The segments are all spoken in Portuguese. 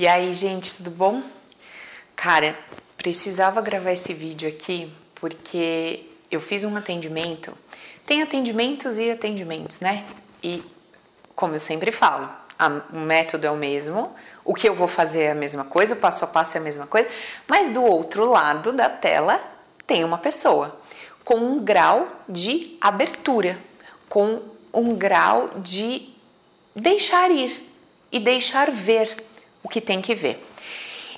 E aí, gente, tudo bom? Cara, precisava gravar esse vídeo aqui porque eu fiz um atendimento. Tem atendimentos e atendimentos, né? E como eu sempre falo, a, o método é o mesmo, o que eu vou fazer é a mesma coisa, o passo a passo é a mesma coisa, mas do outro lado da tela tem uma pessoa com um grau de abertura, com um grau de deixar ir e deixar ver o que tem que ver.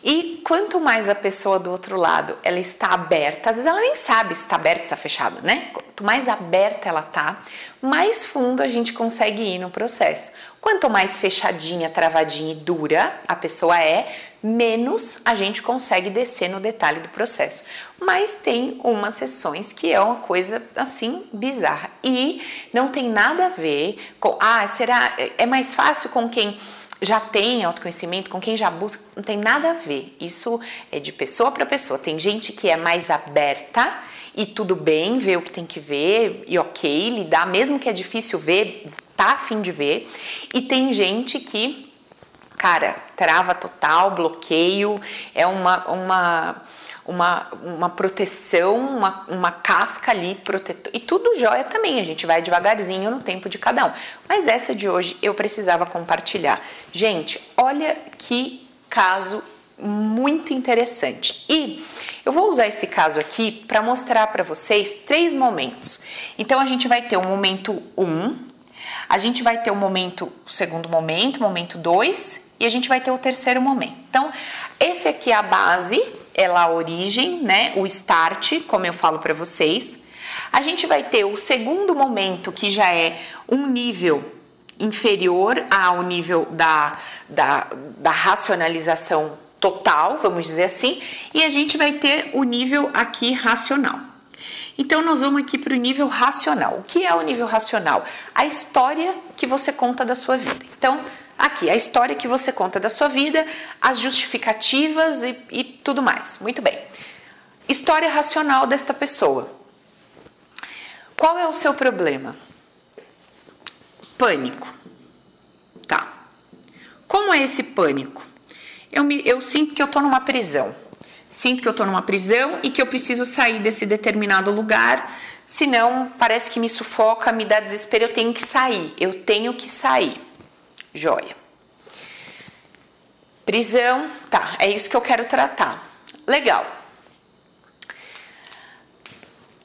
E quanto mais a pessoa do outro lado ela está aberta, às vezes ela nem sabe se está aberta ou está fechada, né? Quanto mais aberta ela tá, mais fundo a gente consegue ir no processo. Quanto mais fechadinha, travadinha e dura a pessoa é, menos a gente consegue descer no detalhe do processo. Mas tem umas sessões que é uma coisa assim bizarra e não tem nada a ver com, ah, será é mais fácil com quem já tem autoconhecimento, com quem já busca, não tem nada a ver. Isso é de pessoa para pessoa. Tem gente que é mais aberta e tudo bem, ver o que tem que ver e ok, lidar, mesmo que é difícil ver, tá afim de ver. E tem gente que, cara, trava total, bloqueio, é uma. uma uma, uma proteção, uma, uma casca ali protetor. E tudo jóia também, a gente vai devagarzinho no tempo de cada um. Mas essa de hoje eu precisava compartilhar. Gente, olha que caso muito interessante. E eu vou usar esse caso aqui para mostrar para vocês três momentos. Então a gente vai ter o momento 1, um, a gente vai ter o momento, o segundo momento, momento 2 e a gente vai ter o terceiro momento. Então, esse aqui é a base ela a origem, né? O start, como eu falo para vocês. A gente vai ter o segundo momento, que já é um nível inferior ao nível da, da, da racionalização total, vamos dizer assim, e a gente vai ter o nível aqui racional. Então, nós vamos aqui para o nível racional. O que é o nível racional? A história que você conta da sua vida. Então, aqui a história que você conta da sua vida, as justificativas e, e tudo mais. Muito bem. História racional desta pessoa. Qual é o seu problema? Pânico. Tá. Como é esse pânico? Eu, me, eu sinto que eu tô numa prisão. Sinto que eu tô numa prisão e que eu preciso sair desse determinado lugar, senão parece que me sufoca, me dá desespero, eu tenho que sair. Eu tenho que sair. Joia. Prisão, tá, é isso que eu quero tratar. Legal.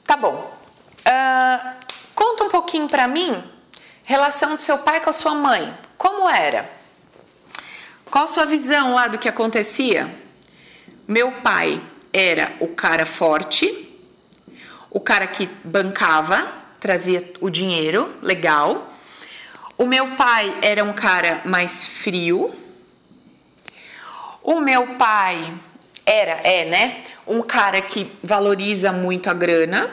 Tá bom. Uh, conta um pouquinho para mim relação do seu pai com a sua mãe. Como era? Qual a sua visão lá do que acontecia? Meu pai era o cara forte, o cara que bancava, trazia o dinheiro, legal. O meu pai era um cara mais frio. O meu pai era, é, né? Um cara que valoriza muito a grana,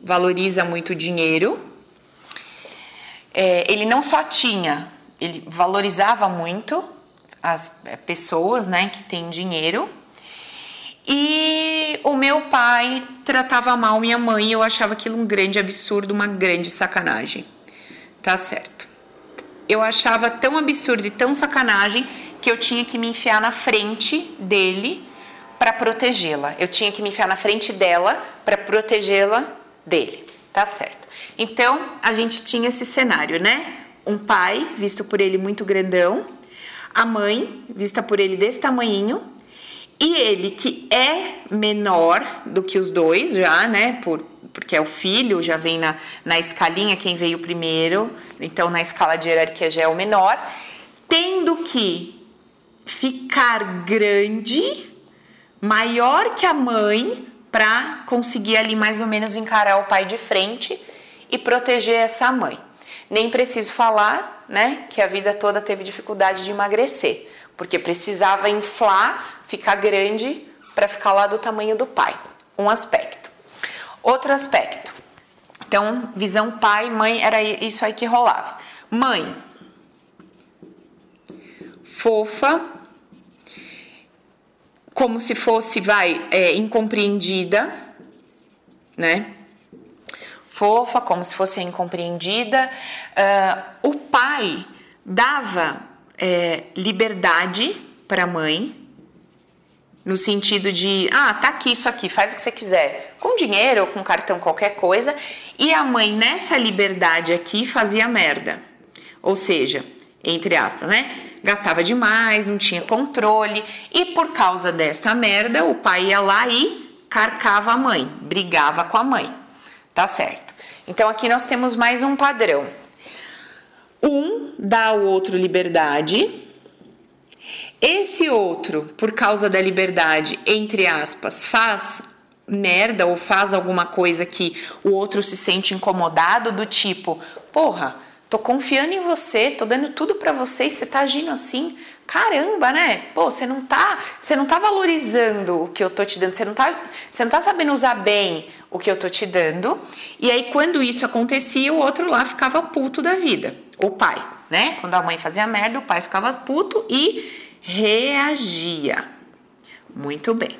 valoriza muito o dinheiro. É, ele não só tinha, ele valorizava muito as é, pessoas, né, que têm dinheiro. E o meu pai tratava mal minha mãe eu achava aquilo um grande absurdo, uma grande sacanagem. Tá certo eu achava tão absurdo e tão sacanagem que eu tinha que me enfiar na frente dele para protegê-la. Eu tinha que me enfiar na frente dela para protegê-la dele. Tá certo. Então, a gente tinha esse cenário, né? Um pai, visto por ele muito grandão, a mãe, vista por ele desse tamanhinho, e ele que é menor do que os dois já, né, por porque é o filho, já vem na, na escalinha quem veio primeiro, então na escala de hierarquia já é o menor, tendo que ficar grande, maior que a mãe, para conseguir ali mais ou menos encarar o pai de frente e proteger essa mãe. Nem preciso falar, né, que a vida toda teve dificuldade de emagrecer, porque precisava inflar, ficar grande para ficar lá do tamanho do pai. Um aspecto. Outro aspecto. Então, visão pai, mãe, era isso aí que rolava. Mãe, fofa, como se fosse, vai, é, incompreendida, né? Fofa, como se fosse incompreendida. Uh, o pai dava é, liberdade para a mãe, no sentido de, ah, tá aqui isso aqui, faz o que você quiser, com dinheiro ou com cartão, qualquer coisa, e a mãe nessa liberdade aqui fazia merda. Ou seja, entre aspas, né? Gastava demais, não tinha controle, e por causa desta merda, o pai ia lá e carcava a mãe, brigava com a mãe. Tá certo. Então aqui nós temos mais um padrão. Um dá ao outro liberdade, esse outro, por causa da liberdade, entre aspas, faz merda ou faz alguma coisa que o outro se sente incomodado, do tipo, porra, tô confiando em você, tô dando tudo para você e você tá agindo assim. Caramba, né? Pô, você não tá, você não tá valorizando o que eu tô te dando, você não tá, você não tá sabendo usar bem o que eu tô te dando. E aí quando isso acontecia, o outro lá ficava puto da vida, o pai, né? Quando a mãe fazia merda, o pai ficava puto e reagia. Muito bem.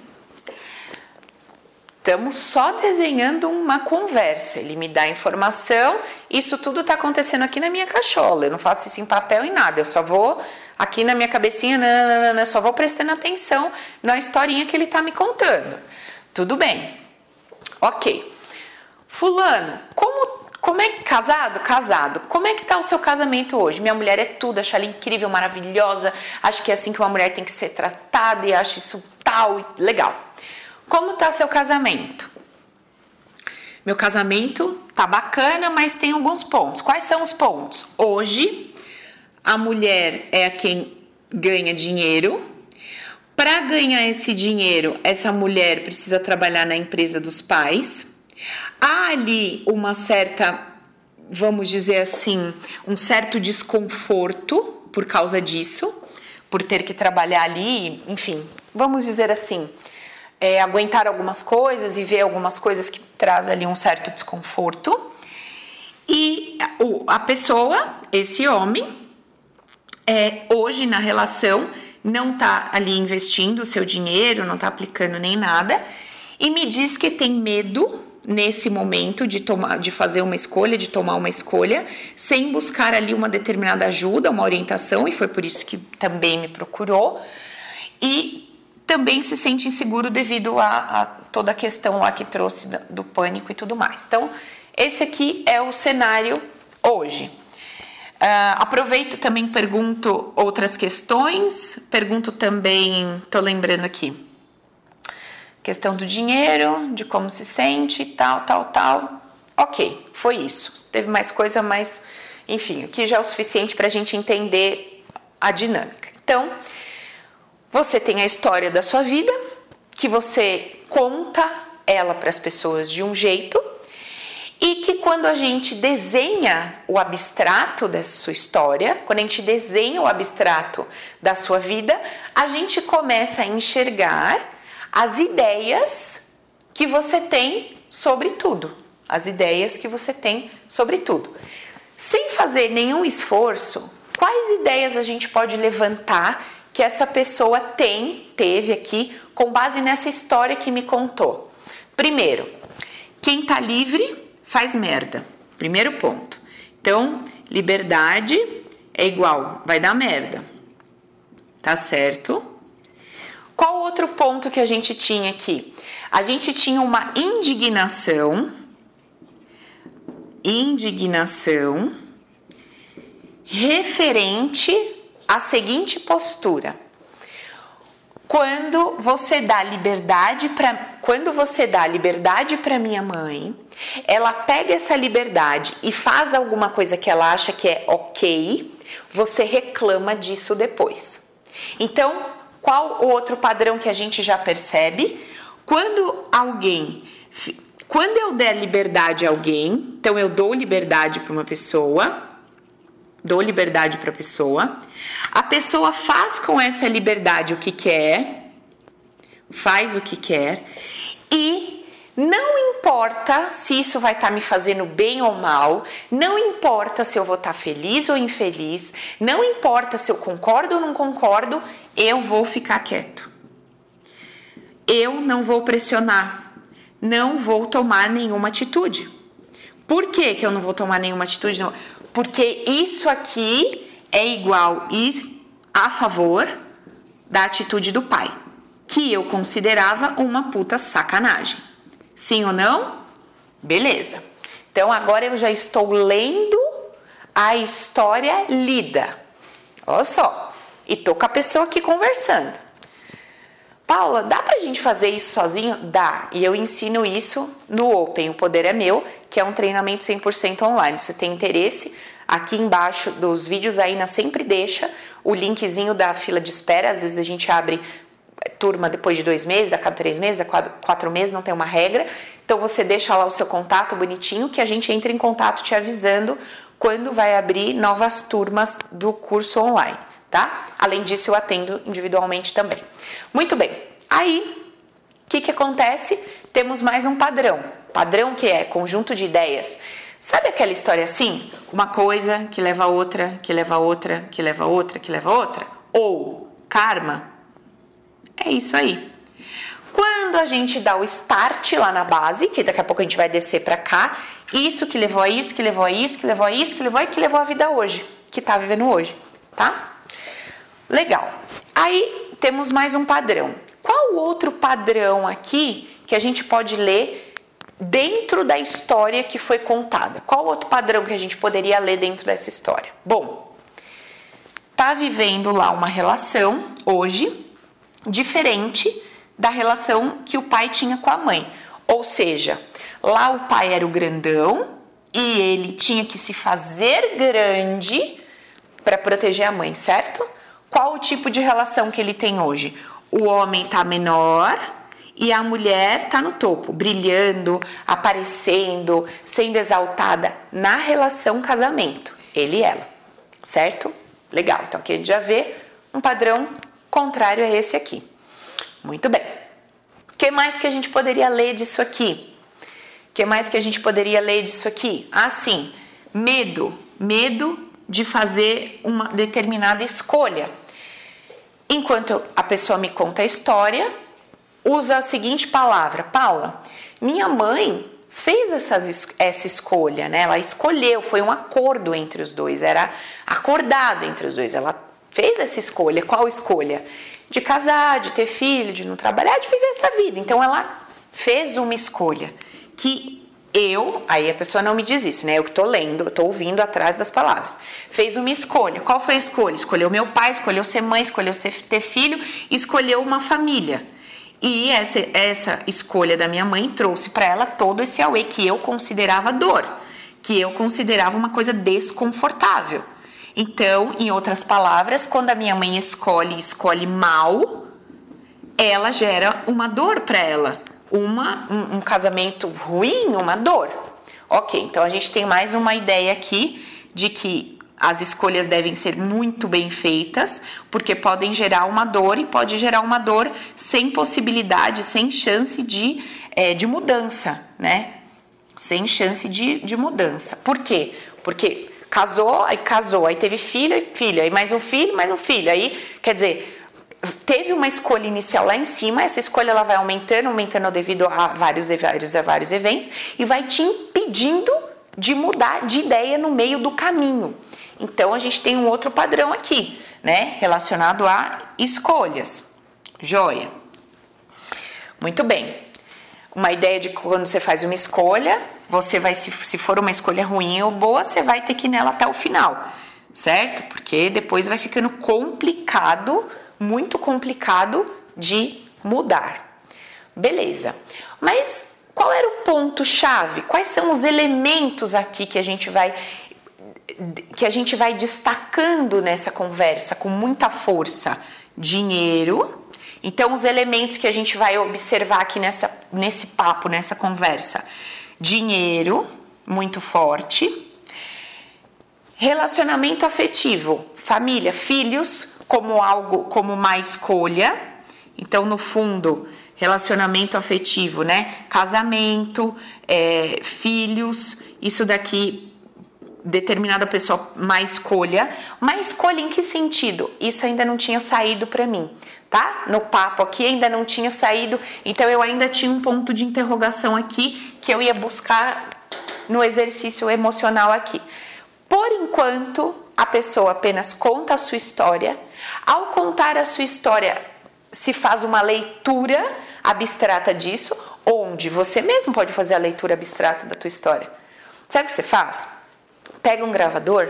Estamos só desenhando uma conversa. Ele me dá informação, isso tudo está acontecendo aqui na minha cachola. Eu não faço isso em papel em nada, eu só vou aqui na minha cabecinha, nananana, só vou prestando atenção na historinha que ele está me contando. Tudo bem. Ok. Fulano, como como é que casado? Casado. Como é que tá o seu casamento hoje? Minha mulher é tudo, acho ela incrível, maravilhosa. Acho que é assim que uma mulher tem que ser tratada e acho isso tal legal. Como tá seu casamento? Meu casamento tá bacana, mas tem alguns pontos. Quais são os pontos? Hoje a mulher é a quem ganha dinheiro. Para ganhar esse dinheiro, essa mulher precisa trabalhar na empresa dos pais. Há ali uma certa, vamos dizer assim, um certo desconforto por causa disso, por ter que trabalhar ali, enfim, vamos dizer assim, é, aguentar algumas coisas e ver algumas coisas que traz ali um certo desconforto. E a pessoa, esse homem, é, hoje na relação não está ali investindo o seu dinheiro, não está aplicando nem nada, e me diz que tem medo nesse momento de tomar, de fazer uma escolha, de tomar uma escolha, sem buscar ali uma determinada ajuda, uma orientação, e foi por isso que também me procurou. E também se sente inseguro devido a, a toda a questão lá que trouxe do, pânico e tudo mais. Então, esse aqui é o cenário hoje. Uh, aproveito também pergunto outras questões, pergunto também, tô lembrando aqui, questão do dinheiro, de como se sente, tal, tal, tal. Ok, foi isso. Teve mais coisa, mas enfim, aqui já é o suficiente para a gente entender a dinâmica. Então, você tem a história da sua vida, que você conta ela para as pessoas de um jeito, e que quando a gente desenha o abstrato dessa sua história, quando a gente desenha o abstrato da sua vida, a gente começa a enxergar as ideias que você tem sobre tudo. As ideias que você tem sobre tudo. Sem fazer nenhum esforço, quais ideias a gente pode levantar que essa pessoa tem, teve aqui, com base nessa história que me contou? Primeiro, quem tá livre faz merda. Primeiro ponto. Então, liberdade é igual, vai dar merda. Tá certo? Qual outro ponto que a gente tinha aqui? A gente tinha uma indignação, indignação referente à seguinte postura. Quando você dá liberdade para quando você dá liberdade para minha mãe, ela pega essa liberdade e faz alguma coisa que ela acha que é OK, você reclama disso depois. Então, qual o outro padrão que a gente já percebe? Quando alguém, quando eu der liberdade a alguém, então eu dou liberdade para uma pessoa, dou liberdade para a pessoa, a pessoa faz com essa liberdade o que quer, faz o que quer e não importa se isso vai estar tá me fazendo bem ou mal, não importa se eu vou estar tá feliz ou infeliz, não importa se eu concordo ou não concordo, eu vou ficar quieto. Eu não vou pressionar, não vou tomar nenhuma atitude. Por que, que eu não vou tomar nenhuma atitude? Não? Porque isso aqui é igual ir a favor da atitude do pai, que eu considerava uma puta sacanagem. Sim ou não? Beleza. Então agora eu já estou lendo a história lida. Olha só. E tô com a pessoa aqui conversando. Paula, dá pra gente fazer isso sozinho? Dá. E eu ensino isso no Open, o Poder é Meu, que é um treinamento 100% online. Se você tem interesse, aqui embaixo dos vídeos aí na sempre deixa o linkzinho da fila de espera. Às vezes a gente abre turma depois de dois meses, a cada três meses, a quatro, quatro meses, não tem uma regra. Então você deixa lá o seu contato bonitinho que a gente entra em contato te avisando quando vai abrir novas turmas do curso online, tá? Além disso, eu atendo individualmente também. Muito bem. Aí, o que, que acontece? Temos mais um padrão. Padrão que é conjunto de ideias. Sabe aquela história assim? Uma coisa que leva a outra, que leva a outra, que leva a outra, que leva a outra? Ou karma? É isso aí. Quando a gente dá o start lá na base, que daqui a pouco a gente vai descer para cá, isso que levou a isso, que levou a isso, que levou a isso, que levou a que levou a vida hoje, que tá vivendo hoje, tá? Legal. Aí temos mais um padrão. Qual outro padrão aqui que a gente pode ler dentro da história que foi contada? Qual outro padrão que a gente poderia ler dentro dessa história? Bom, tá vivendo lá uma relação hoje diferente da relação que o pai tinha com a mãe. Ou seja, lá o pai era o grandão e ele tinha que se fazer grande para proteger a mãe, certo? Qual o tipo de relação que ele tem hoje? O homem tá menor e a mulher tá no topo, brilhando, aparecendo, sendo exaltada na relação casamento. Ele e ela, certo? Legal. Então aqui a gente já vê um padrão contrário a esse aqui. Muito bem. O que mais que a gente poderia ler disso aqui? O que mais que a gente poderia ler disso aqui? Ah, sim. Medo. Medo de fazer uma determinada escolha. Enquanto a pessoa me conta a história, usa a seguinte palavra: Paula, minha mãe fez essas, essa escolha, né? Ela escolheu, foi um acordo entre os dois, era acordado entre os dois. Ela fez essa escolha. Qual escolha? De casar, de ter filho, de não trabalhar, de viver essa vida. Então ela fez uma escolha que eu, aí a pessoa não me diz isso, né? Eu que tô lendo, eu tô ouvindo atrás das palavras. Fez uma escolha. Qual foi a escolha? Escolheu meu pai, escolheu ser mãe, escolheu ser, ter filho, escolheu uma família. E essa, essa escolha da minha mãe trouxe para ela todo esse auê que eu considerava dor, que eu considerava uma coisa desconfortável. Então, em outras palavras, quando a minha mãe escolhe escolhe mal, ela gera uma dor para ela, uma um, um casamento ruim, uma dor. Ok, então a gente tem mais uma ideia aqui de que as escolhas devem ser muito bem feitas, porque podem gerar uma dor e pode gerar uma dor sem possibilidade, sem chance de, é, de mudança, né? Sem chance de, de mudança. Por quê? Porque casou, aí casou, aí teve filho e filho, aí mais um filho, mais um filho. Aí, quer dizer, teve uma escolha inicial lá em cima, essa escolha ela vai aumentando, aumentando devido a vários, vários, vários eventos e vai te impedindo de mudar de ideia no meio do caminho. Então a gente tem um outro padrão aqui, né, relacionado a escolhas. Joia. Muito bem. Uma ideia de quando você faz uma escolha, você vai, se, se for uma escolha ruim ou boa, você vai ter que ir nela até o final, certo? Porque depois vai ficando complicado, muito complicado de mudar. Beleza. Mas qual era o ponto-chave? Quais são os elementos aqui que a gente vai que a gente vai destacando nessa conversa com muita força? Dinheiro. Então, os elementos que a gente vai observar aqui nessa, nesse papo, nessa conversa: dinheiro, muito forte. Relacionamento afetivo, família, filhos como algo, como uma escolha. Então, no fundo, relacionamento afetivo, né? Casamento, é, filhos, isso daqui determinada pessoa uma escolha, uma escolha em que sentido? Isso ainda não tinha saído para mim, tá? No papo aqui ainda não tinha saído, então eu ainda tinha um ponto de interrogação aqui que eu ia buscar no exercício emocional aqui. Por enquanto, a pessoa apenas conta a sua história. Ao contar a sua história, se faz uma leitura abstrata disso, onde você mesmo pode fazer a leitura abstrata da tua história. Sabe o que você faz? Pega um gravador,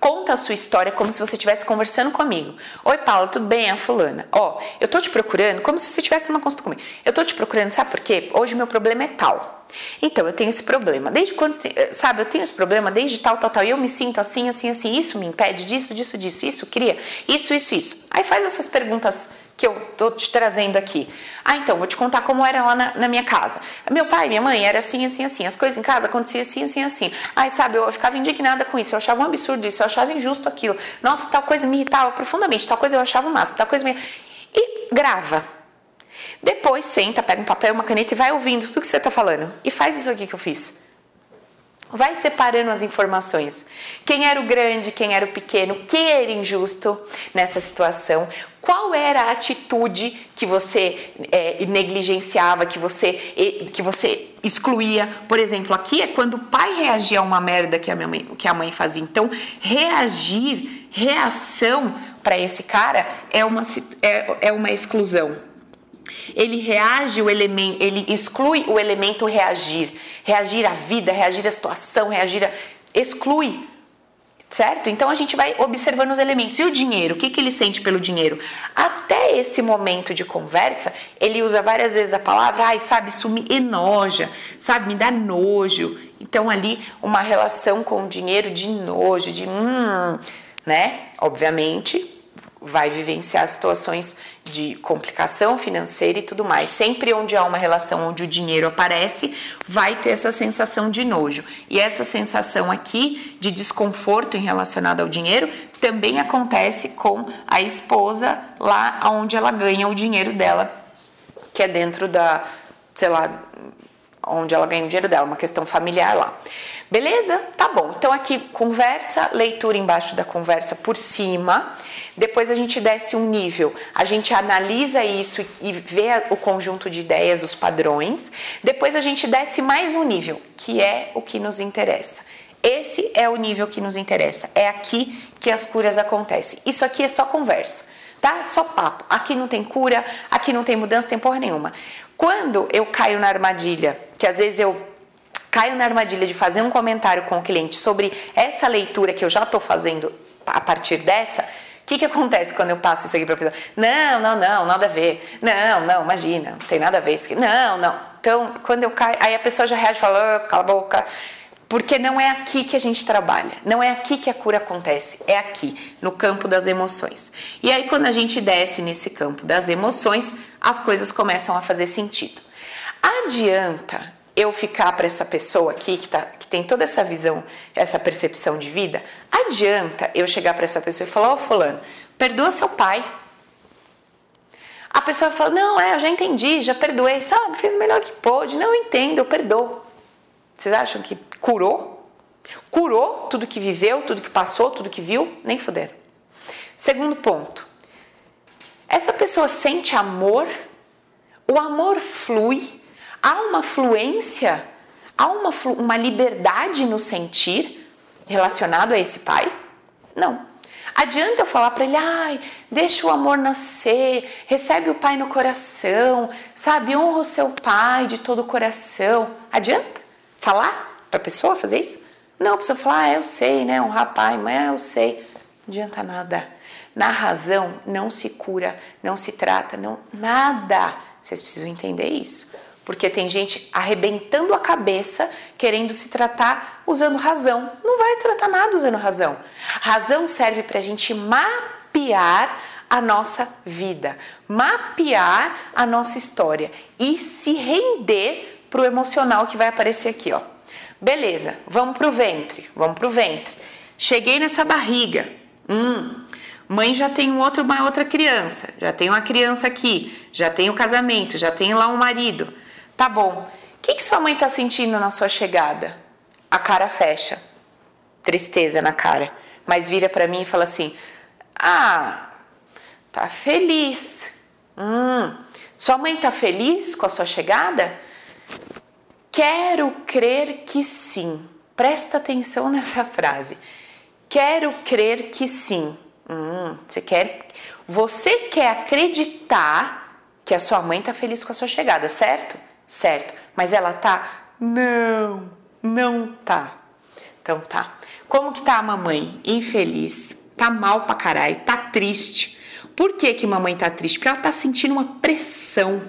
conta a sua história como se você estivesse conversando comigo. Oi, Paula, tudo bem? É a fulana. Ó, eu tô te procurando como se você tivesse uma consulta comigo. Eu tô te procurando, sabe por quê? Hoje meu problema é tal. Então, eu tenho esse problema. Desde quando, sabe, eu tenho esse problema desde tal, tal, tal. E eu me sinto assim, assim, assim. Isso me impede disso, disso, disso. Isso cria isso, isso, isso. Aí faz essas perguntas que eu tô te trazendo aqui. Ah, então, vou te contar como era lá na, na, minha casa. Meu pai, minha mãe era assim, assim, assim. As coisas em casa aconteciam assim, assim, assim. Ai, sabe, eu ficava indignada com isso. Eu achava um absurdo isso. Eu achava injusto aquilo. Nossa, tal coisa me irritava profundamente. Tal coisa eu achava massa. Tal coisa me... E grava. Depois senta, pega um papel, uma caneta e vai ouvindo tudo que você está falando. E faz isso aqui que eu fiz. Vai separando as informações. Quem era o grande, quem era o pequeno, quem era injusto nessa situação, qual era a atitude que você é, negligenciava, que você, que você excluía. Por exemplo, aqui é quando o pai reagia a uma merda que a, minha mãe, que a mãe fazia. Então, reagir, reação para esse cara é uma, é, é uma exclusão ele reage o elemento, ele exclui o elemento reagir, reagir à vida, reagir à situação, reagir a, exclui. Certo? Então a gente vai observando os elementos. E o dinheiro? O que, que ele sente pelo dinheiro? Até esse momento de conversa, ele usa várias vezes a palavra, ai, sabe, isso me enoja, sabe, me dá nojo. Então ali uma relação com o dinheiro de nojo, de hum, né? Obviamente, vai vivenciar situações de complicação financeira e tudo mais. Sempre onde há uma relação onde o dinheiro aparece, vai ter essa sensação de nojo. E essa sensação aqui de desconforto em relacionado ao dinheiro também acontece com a esposa lá onde ela ganha o dinheiro dela, que é dentro da, sei lá, onde ela ganha o dinheiro dela, uma questão familiar lá. Beleza? Tá bom. Então aqui conversa, leitura embaixo da conversa por cima. Depois a gente desce um nível, a gente analisa isso e vê o conjunto de ideias, os padrões. Depois a gente desce mais um nível, que é o que nos interessa. Esse é o nível que nos interessa. É aqui que as curas acontecem. Isso aqui é só conversa, tá? Só papo. Aqui não tem cura, aqui não tem mudança, tem porra nenhuma. Quando eu caio na armadilha, que às vezes eu caio na armadilha de fazer um comentário com o cliente sobre essa leitura que eu já estou fazendo a partir dessa, que, que acontece quando eu passo isso aqui para a pessoa? Não, não, não, nada a ver. Não, não, imagina, não tem nada a ver isso aqui. Não, não. Então, quando eu caio, aí a pessoa já reage e fala, oh, cala a boca. Porque não é aqui que a gente trabalha, não é aqui que a cura acontece, é aqui, no campo das emoções. E aí, quando a gente desce nesse campo das emoções, as coisas começam a fazer sentido. Adianta eu ficar para essa pessoa aqui que, tá, que tem toda essa visão, essa percepção de vida, adianta eu chegar para essa pessoa e falar: Ô, oh, Fulano, perdoa seu pai. A pessoa fala: Não, é, eu já entendi, já perdoei, sabe, fez o melhor que pôde. Não, eu entendo, eu perdoo. Vocês acham que curou? Curou tudo que viveu, tudo que passou, tudo que viu? Nem fuderam. Segundo ponto: essa pessoa sente amor, o amor flui Há uma fluência, há uma, uma liberdade no sentir relacionado a esse pai? Não. Adianta eu falar para ele, ai, deixa o amor nascer, recebe o pai no coração, sabe? Honra o seu pai de todo o coração. Adianta falar para a pessoa fazer isso? Não, a pessoa ah, eu sei, né? Honrar pai, mas eu sei. Não adianta nada. Na razão não se cura, não se trata, não nada. Vocês precisam entender isso porque tem gente arrebentando a cabeça querendo se tratar usando razão. Não vai tratar nada usando razão. Razão serve para a gente mapear a nossa vida, mapear a nossa história e se render para o emocional que vai aparecer aqui, ó. Beleza, vamos pro ventre, vamos pro ventre. Cheguei nessa barriga. Hum, mãe já tem um outro, uma outra criança, já tem uma criança aqui, já tem o casamento, já tem lá um marido. Tá bom. O que, que sua mãe tá sentindo na sua chegada? A cara fecha. Tristeza na cara. Mas vira para mim e fala assim: Ah, tá feliz. Hum, sua mãe tá feliz com a sua chegada? Quero crer que sim. Presta atenção nessa frase. Quero crer que sim. Hum, você quer, você quer acreditar que a sua mãe tá feliz com a sua chegada, certo? Certo. Mas ela tá? Não, não tá. Então tá. Como que tá a mamãe? Infeliz. Tá mal pra caralho, tá triste. Por que que mamãe tá triste? Porque ela tá sentindo uma pressão.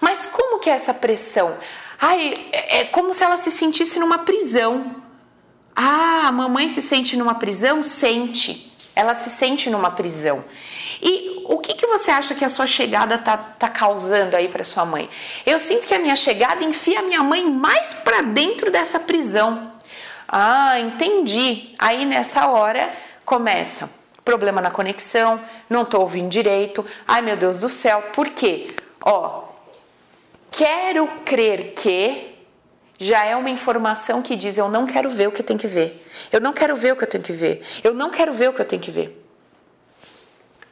Mas como que é essa pressão? Ai, é, é como se ela se sentisse numa prisão. Ah, a mamãe se sente numa prisão? Sente. Ela se sente numa prisão. E o que, que você acha que a sua chegada tá, tá causando aí para sua mãe? Eu sinto que a minha chegada enfia a minha mãe mais para dentro dessa prisão. Ah, entendi. Aí nessa hora começa problema na conexão, não tô ouvindo direito. Ai meu Deus do céu, por quê? Ó, quero crer que já é uma informação que diz eu não quero ver o que eu tenho que ver. Eu não quero ver o que eu tenho que ver. Eu não quero ver o que eu tenho que ver.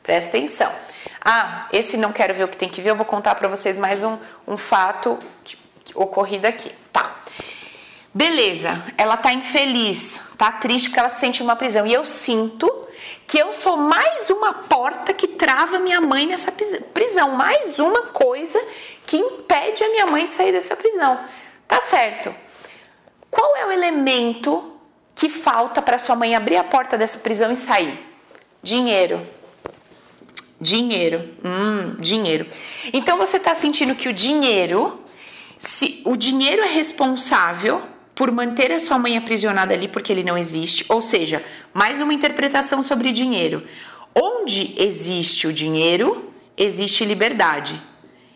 Presta atenção. Ah, esse não quero ver o que tem que ver, eu vou contar para vocês mais um, um fato que, que, ocorrido aqui. Tá. Beleza, ela tá infeliz, tá triste porque ela se sente uma prisão. E eu sinto que eu sou mais uma porta que trava minha mãe nessa prisão, mais uma coisa que impede a minha mãe de sair dessa prisão. Tá certo. Qual é o elemento que falta para sua mãe abrir a porta dessa prisão e sair? Dinheiro. Dinheiro. Hum, dinheiro. Então você está sentindo que o dinheiro, se o dinheiro é responsável por manter a sua mãe aprisionada ali porque ele não existe, ou seja, mais uma interpretação sobre dinheiro. Onde existe o dinheiro, existe liberdade.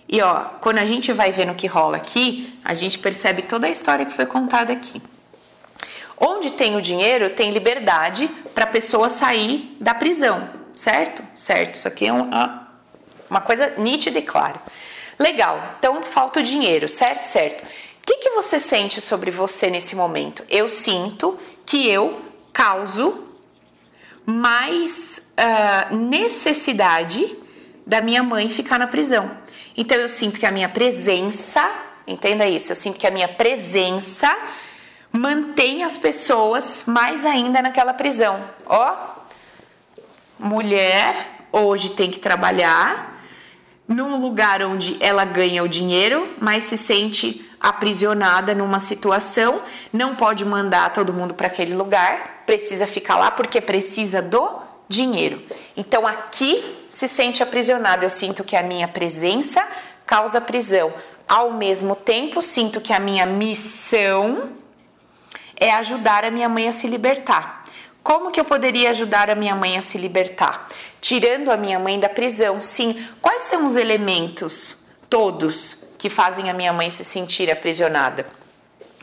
E ó, quando a gente vai vendo o que rola aqui, a gente percebe toda a história que foi contada aqui. Onde tem o dinheiro, tem liberdade para a pessoa sair da prisão, certo? Certo. Isso aqui é uma, uma coisa nítida e clara. Legal. Então falta o dinheiro, certo? Certo. O que, que você sente sobre você nesse momento? Eu sinto que eu causo mais uh, necessidade da minha mãe ficar na prisão. Então eu sinto que a minha presença, entenda isso, eu sinto que a minha presença mantém as pessoas mais ainda naquela prisão. Ó, mulher hoje tem que trabalhar num lugar onde ela ganha o dinheiro, mas se sente aprisionada numa situação, não pode mandar todo mundo para aquele lugar, precisa ficar lá porque precisa do dinheiro. Então aqui se sente aprisionado. Eu sinto que a minha presença causa prisão. Ao mesmo tempo, sinto que a minha missão é ajudar a minha mãe a se libertar. Como que eu poderia ajudar a minha mãe a se libertar? Tirando a minha mãe da prisão, sim. Quais são os elementos todos que fazem a minha mãe se sentir aprisionada?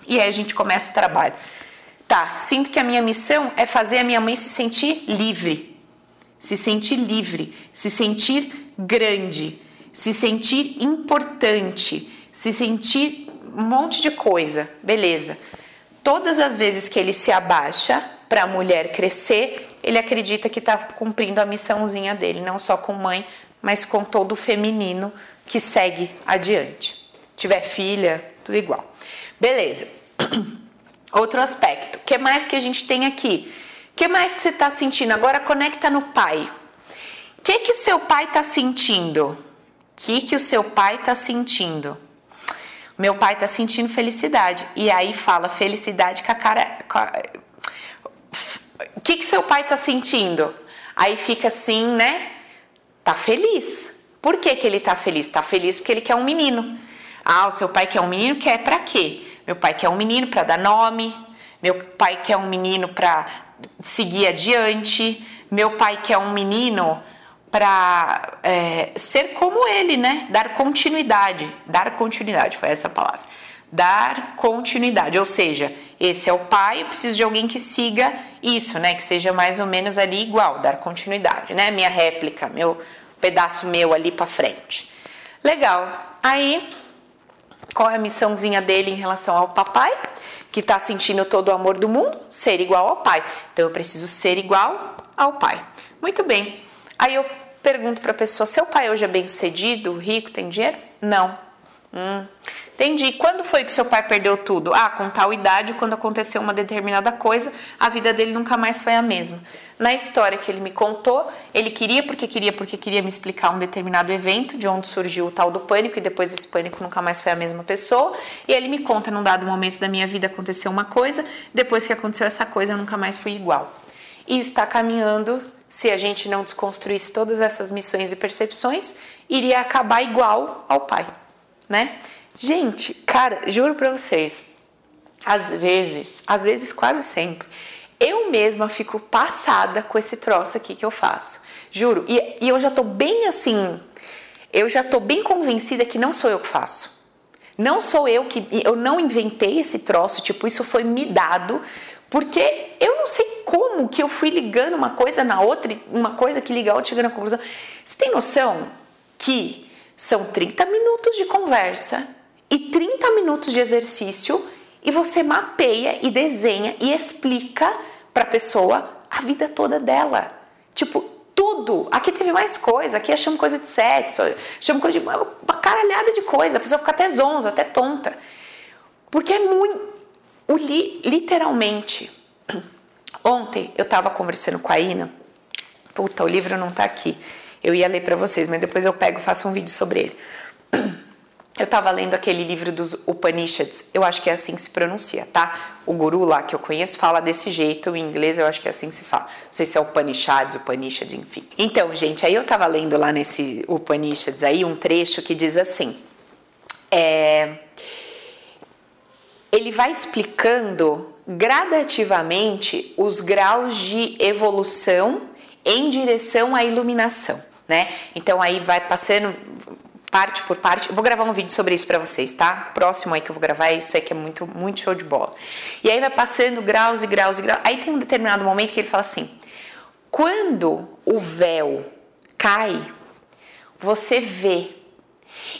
E aí a gente começa o trabalho. Tá, sinto que a minha missão é fazer a minha mãe se sentir livre se sentir livre, se sentir grande, se sentir importante, se sentir um monte de coisa, beleza. Todas as vezes que ele se abaixa para a mulher crescer, ele acredita que está cumprindo a missãozinha dele, não só com mãe, mas com todo o feminino que segue adiante. Tiver filha, tudo igual. Beleza. Outro aspecto. O que mais que a gente tem aqui? O que mais que você está sentindo? Agora conecta no pai. O que que seu pai está sentindo? O que que o seu pai está sentindo? Meu pai está sentindo felicidade. E aí fala felicidade com a cara. O que que seu pai está sentindo? Aí fica assim, né? Tá feliz. Por que, que ele tá feliz? Tá feliz porque ele quer um menino. Ah, o seu pai quer um menino? Quer para quê? Meu pai quer um menino para dar nome. Meu pai quer um menino para seguir adiante. Meu pai quer um menino para é, ser como ele, né? Dar continuidade. Dar continuidade foi essa palavra. Dar continuidade, ou seja, esse é o pai, eu preciso de alguém que siga isso, né? Que seja mais ou menos ali igual, dar continuidade, né? Minha réplica, meu pedaço meu ali para frente. Legal. Aí, qual é a missãozinha dele em relação ao papai? que está sentindo todo o amor do mundo, ser igual ao pai. Então eu preciso ser igual ao pai. Muito bem. Aí eu pergunto para a pessoa: seu pai hoje é bem sucedido, rico, tem dinheiro? Não. Hum, entendi. Quando foi que seu pai perdeu tudo? Ah, com tal idade, quando aconteceu uma determinada coisa, a vida dele nunca mais foi a mesma. Na história que ele me contou, ele queria porque queria porque queria me explicar um determinado evento, de onde surgiu o tal do pânico, e depois desse pânico nunca mais foi a mesma pessoa. E ele me conta, num dado momento da minha vida aconteceu uma coisa, depois que aconteceu essa coisa eu nunca mais fui igual. E está caminhando se a gente não desconstruísse todas essas missões e percepções, iria acabar igual ao pai né? Gente, cara, juro pra vocês, às vezes, às vezes quase sempre, eu mesma fico passada com esse troço aqui que eu faço. Juro. E, e eu já tô bem assim, eu já tô bem convencida que não sou eu que faço. Não sou eu que. Eu não inventei esse troço, tipo, isso foi me dado, porque eu não sei como que eu fui ligando uma coisa na outra, uma coisa que liga a outra, chegando à conclusão. Você tem noção que são 30 minutos de conversa e 30 minutos de exercício e você mapeia e desenha e explica para a pessoa a vida toda dela. Tipo, tudo. Aqui teve mais coisa, aqui achamos coisa de sexo, achamos coisa de uma caralhada de coisa, a pessoa fica até zonza, até tonta. Porque é muito literalmente. Ontem eu estava conversando com a Ina. Puta, o livro não está aqui. Eu ia ler para vocês, mas depois eu pego e faço um vídeo sobre ele. Eu estava lendo aquele livro dos Upanishads, eu acho que é assim que se pronuncia, tá? O guru lá que eu conheço fala desse jeito, em inglês eu acho que é assim que se fala. Não sei se é Upanishads, Upanishad, enfim. Então, gente, aí eu estava lendo lá nesse Upanishads aí um trecho que diz assim: é, ele vai explicando gradativamente os graus de evolução em direção à iluminação né? Então aí vai passando parte por parte. vou gravar um vídeo sobre isso para vocês, tá? Próximo aí que eu vou gravar isso aí que é muito muito show de bola. E aí vai passando graus e graus e graus. Aí tem um determinado momento que ele fala assim: quando o véu cai, você vê.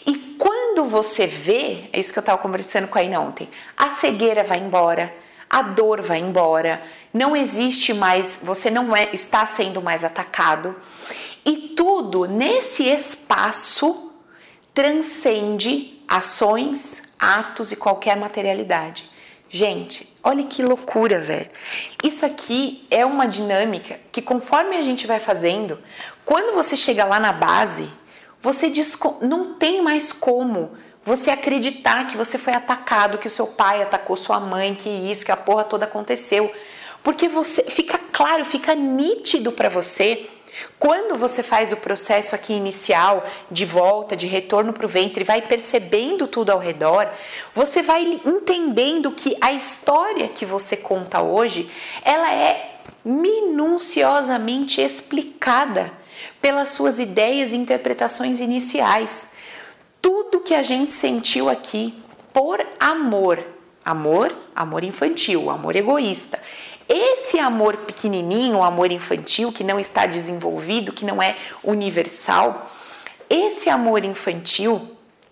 E quando você vê, é isso que eu estava conversando com a Ina ontem, a cegueira vai embora, a dor vai embora, não existe mais, você não é, está sendo mais atacado. E tudo nesse espaço transcende ações, atos e qualquer materialidade. Gente, olha que loucura, velho. Isso aqui é uma dinâmica que conforme a gente vai fazendo, quando você chega lá na base, você não tem mais como você acreditar que você foi atacado, que o seu pai atacou sua mãe, que isso, que a porra toda aconteceu. Porque você fica claro, fica nítido para você quando você faz o processo aqui inicial de volta, de retorno para o ventre, vai percebendo tudo ao redor, você vai entendendo que a história que você conta hoje, ela é minuciosamente explicada pelas suas ideias e interpretações iniciais. Tudo que a gente sentiu aqui por amor, amor, amor infantil, amor egoísta, esse amor pequenininho, o amor infantil que não está desenvolvido, que não é universal, esse amor infantil,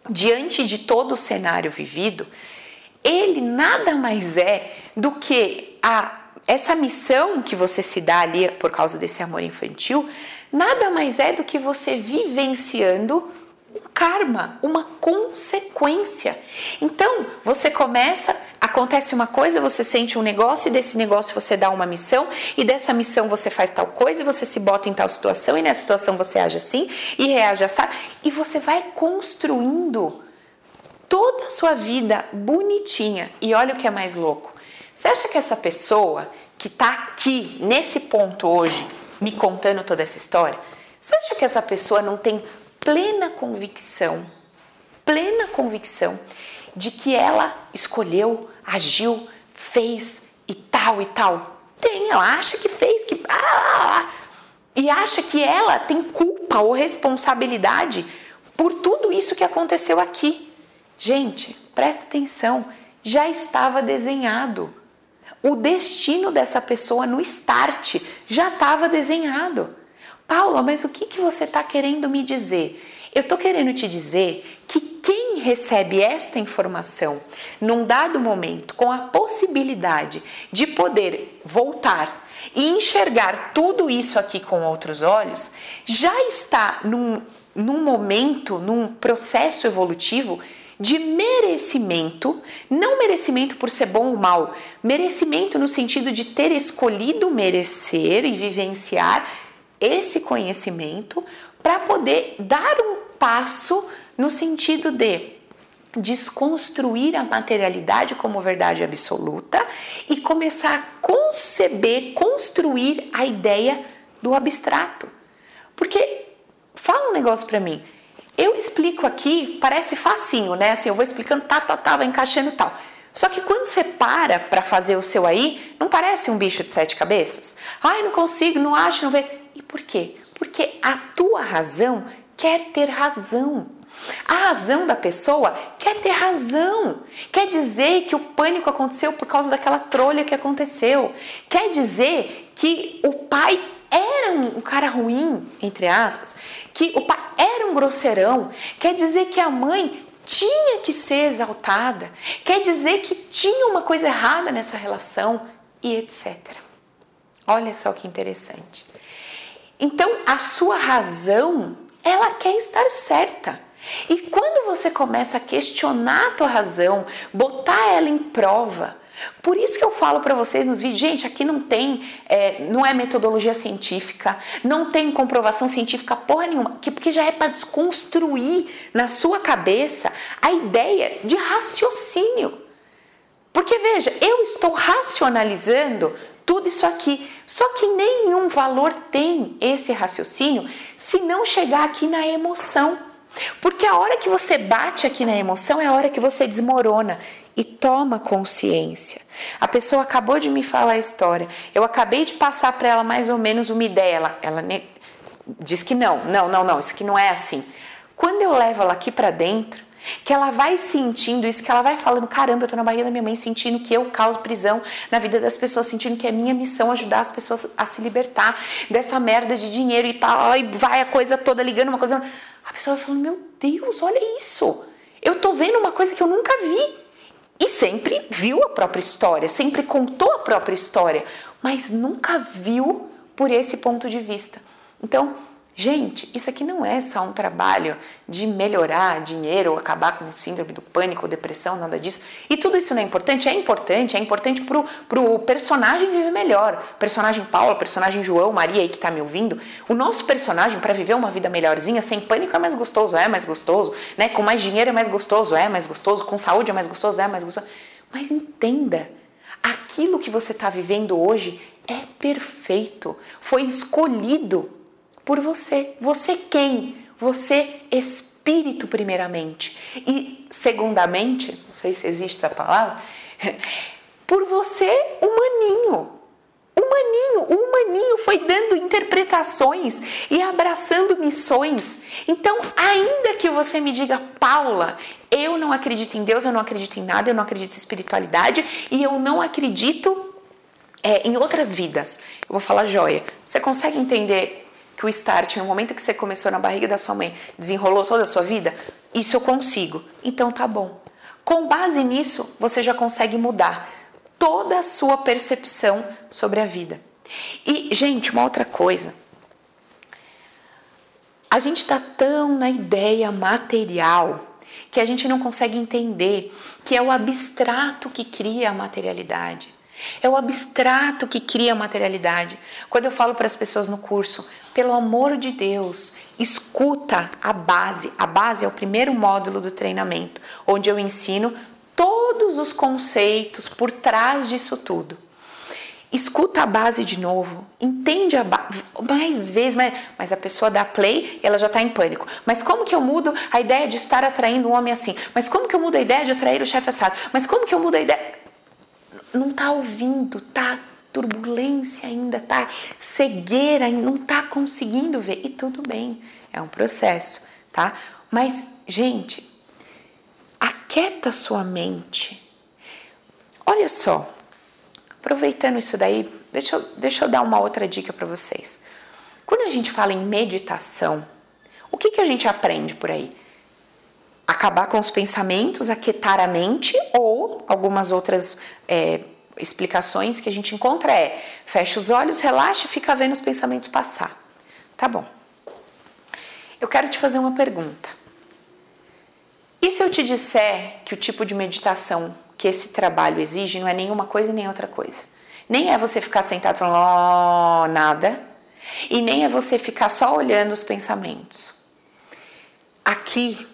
diante de todo o cenário vivido, ele nada mais é do que a essa missão que você se dá ali por causa desse amor infantil, nada mais é do que você vivenciando um karma, uma consequência. Então, você começa, acontece uma coisa, você sente um negócio e desse negócio você dá uma missão e dessa missão você faz tal coisa e você se bota em tal situação e nessa situação você age assim e reage assim e você vai construindo toda a sua vida bonitinha. E olha o que é mais louco. Você acha que essa pessoa que está aqui nesse ponto hoje me contando toda essa história, você acha que essa pessoa não tem plena convicção, plena convicção de que ela escolheu, agiu, fez e tal e tal. Tem, ela acha que fez, que. E acha que ela tem culpa ou responsabilidade por tudo isso que aconteceu aqui. Gente, presta atenção, já estava desenhado. O destino dessa pessoa no start já estava desenhado. Paula, mas o que, que você está querendo me dizer? Eu estou querendo te dizer que quem recebe esta informação num dado momento, com a possibilidade de poder voltar e enxergar tudo isso aqui com outros olhos, já está num, num momento, num processo evolutivo de merecimento, não merecimento por ser bom ou mal, merecimento no sentido de ter escolhido merecer e vivenciar esse conhecimento para poder dar um passo no sentido de desconstruir a materialidade como verdade absoluta e começar a conceber, construir a ideia do abstrato. Porque fala um negócio para mim. Eu explico aqui, parece facinho, né? Assim, eu vou explicando, tá, tá, tá, vai encaixando tal. Só que quando você para para fazer o seu aí, não parece um bicho de sete cabeças? Ai, não consigo, não acho, não vê. E por quê? Porque a tua razão quer ter razão. A razão da pessoa quer ter razão. Quer dizer que o pânico aconteceu por causa daquela trolha que aconteceu. Quer dizer que o pai era um cara ruim, entre aspas, que o pai era um grosseirão. Quer dizer que a mãe tinha que ser exaltada. Quer dizer que tinha uma coisa errada nessa relação e etc. Olha só que interessante. Então, a sua razão, ela quer estar certa. E quando você começa a questionar a tua razão, botar ela em prova, por isso que eu falo para vocês nos vídeos, gente, aqui não tem, é, não é metodologia científica, não tem comprovação científica porra nenhuma, porque já é para desconstruir na sua cabeça a ideia de raciocínio. Porque veja, eu estou racionalizando tudo isso aqui, só que nenhum valor tem esse raciocínio se não chegar aqui na emoção. Porque a hora que você bate aqui na emoção é a hora que você desmorona e toma consciência. A pessoa acabou de me falar a história. Eu acabei de passar para ela mais ou menos uma ideia. Ela, ela diz que não, não, não, não, isso aqui não é assim. Quando eu levo ela aqui para dentro, que ela vai sentindo isso, que ela vai falando, caramba, eu tô na barriga da minha mãe sentindo que eu causo prisão na vida das pessoas, sentindo que é minha missão ajudar as pessoas a se libertar dessa merda de dinheiro e tal, e vai a coisa toda ligando uma coisa. A pessoa vai falando, meu Deus, olha isso. Eu tô vendo uma coisa que eu nunca vi. E sempre viu a própria história, sempre contou a própria história, mas nunca viu por esse ponto de vista. Então, Gente, isso aqui não é só um trabalho de melhorar dinheiro ou acabar com síndrome do pânico ou depressão, nada disso. E tudo isso não é importante? É importante, é importante pro, pro personagem viver melhor. Personagem Paula, personagem João, Maria aí que tá me ouvindo. O nosso personagem, para viver uma vida melhorzinha, sem pânico é mais gostoso, é mais gostoso, né? Com mais dinheiro é mais gostoso, é mais gostoso, com saúde é mais gostoso, é mais gostoso. Mas entenda, aquilo que você está vivendo hoje é perfeito, foi escolhido por você. Você quem? Você espírito primeiramente. E segundamente, não sei se existe a palavra, por você humaninho. Humaninho, o humaninho foi dando interpretações e abraçando missões. Então, ainda que você me diga, Paula, eu não acredito em Deus, eu não acredito em nada, eu não acredito em espiritualidade e eu não acredito é, em outras vidas. Eu vou falar joia. Você consegue entender que o start, no momento que você começou na barriga da sua mãe, desenrolou toda a sua vida? Isso eu consigo. Então tá bom. Com base nisso, você já consegue mudar toda a sua percepção sobre a vida. E, gente, uma outra coisa. A gente está tão na ideia material que a gente não consegue entender que é o abstrato que cria a materialidade. É o abstrato que cria a materialidade. Quando eu falo para as pessoas no curso, pelo amor de Deus, escuta a base. A base é o primeiro módulo do treinamento, onde eu ensino todos os conceitos por trás disso tudo. Escuta a base de novo, entende a base mais vezes, mas, mas a pessoa dá play ela já está em pânico. Mas como que eu mudo a ideia de estar atraindo um homem assim? Mas como que eu mudo a ideia de atrair o chefe assado? Mas como que eu mudo a ideia? Não está ouvindo, tá turbulência ainda, tá cegueira, não tá conseguindo ver. E tudo bem, é um processo, tá? Mas, gente, aquieta sua mente. Olha só, aproveitando isso daí, deixa eu, deixa eu dar uma outra dica para vocês. Quando a gente fala em meditação, o que, que a gente aprende por aí? Acabar com os pensamentos, aquietar a mente ou algumas outras é, explicações que a gente encontra é: fecha os olhos, relaxa e fica vendo os pensamentos passar. Tá bom. Eu quero te fazer uma pergunta. E se eu te disser que o tipo de meditação que esse trabalho exige não é nenhuma coisa e nem outra coisa? Nem é você ficar sentado falando oh, nada, e nem é você ficar só olhando os pensamentos. Aqui,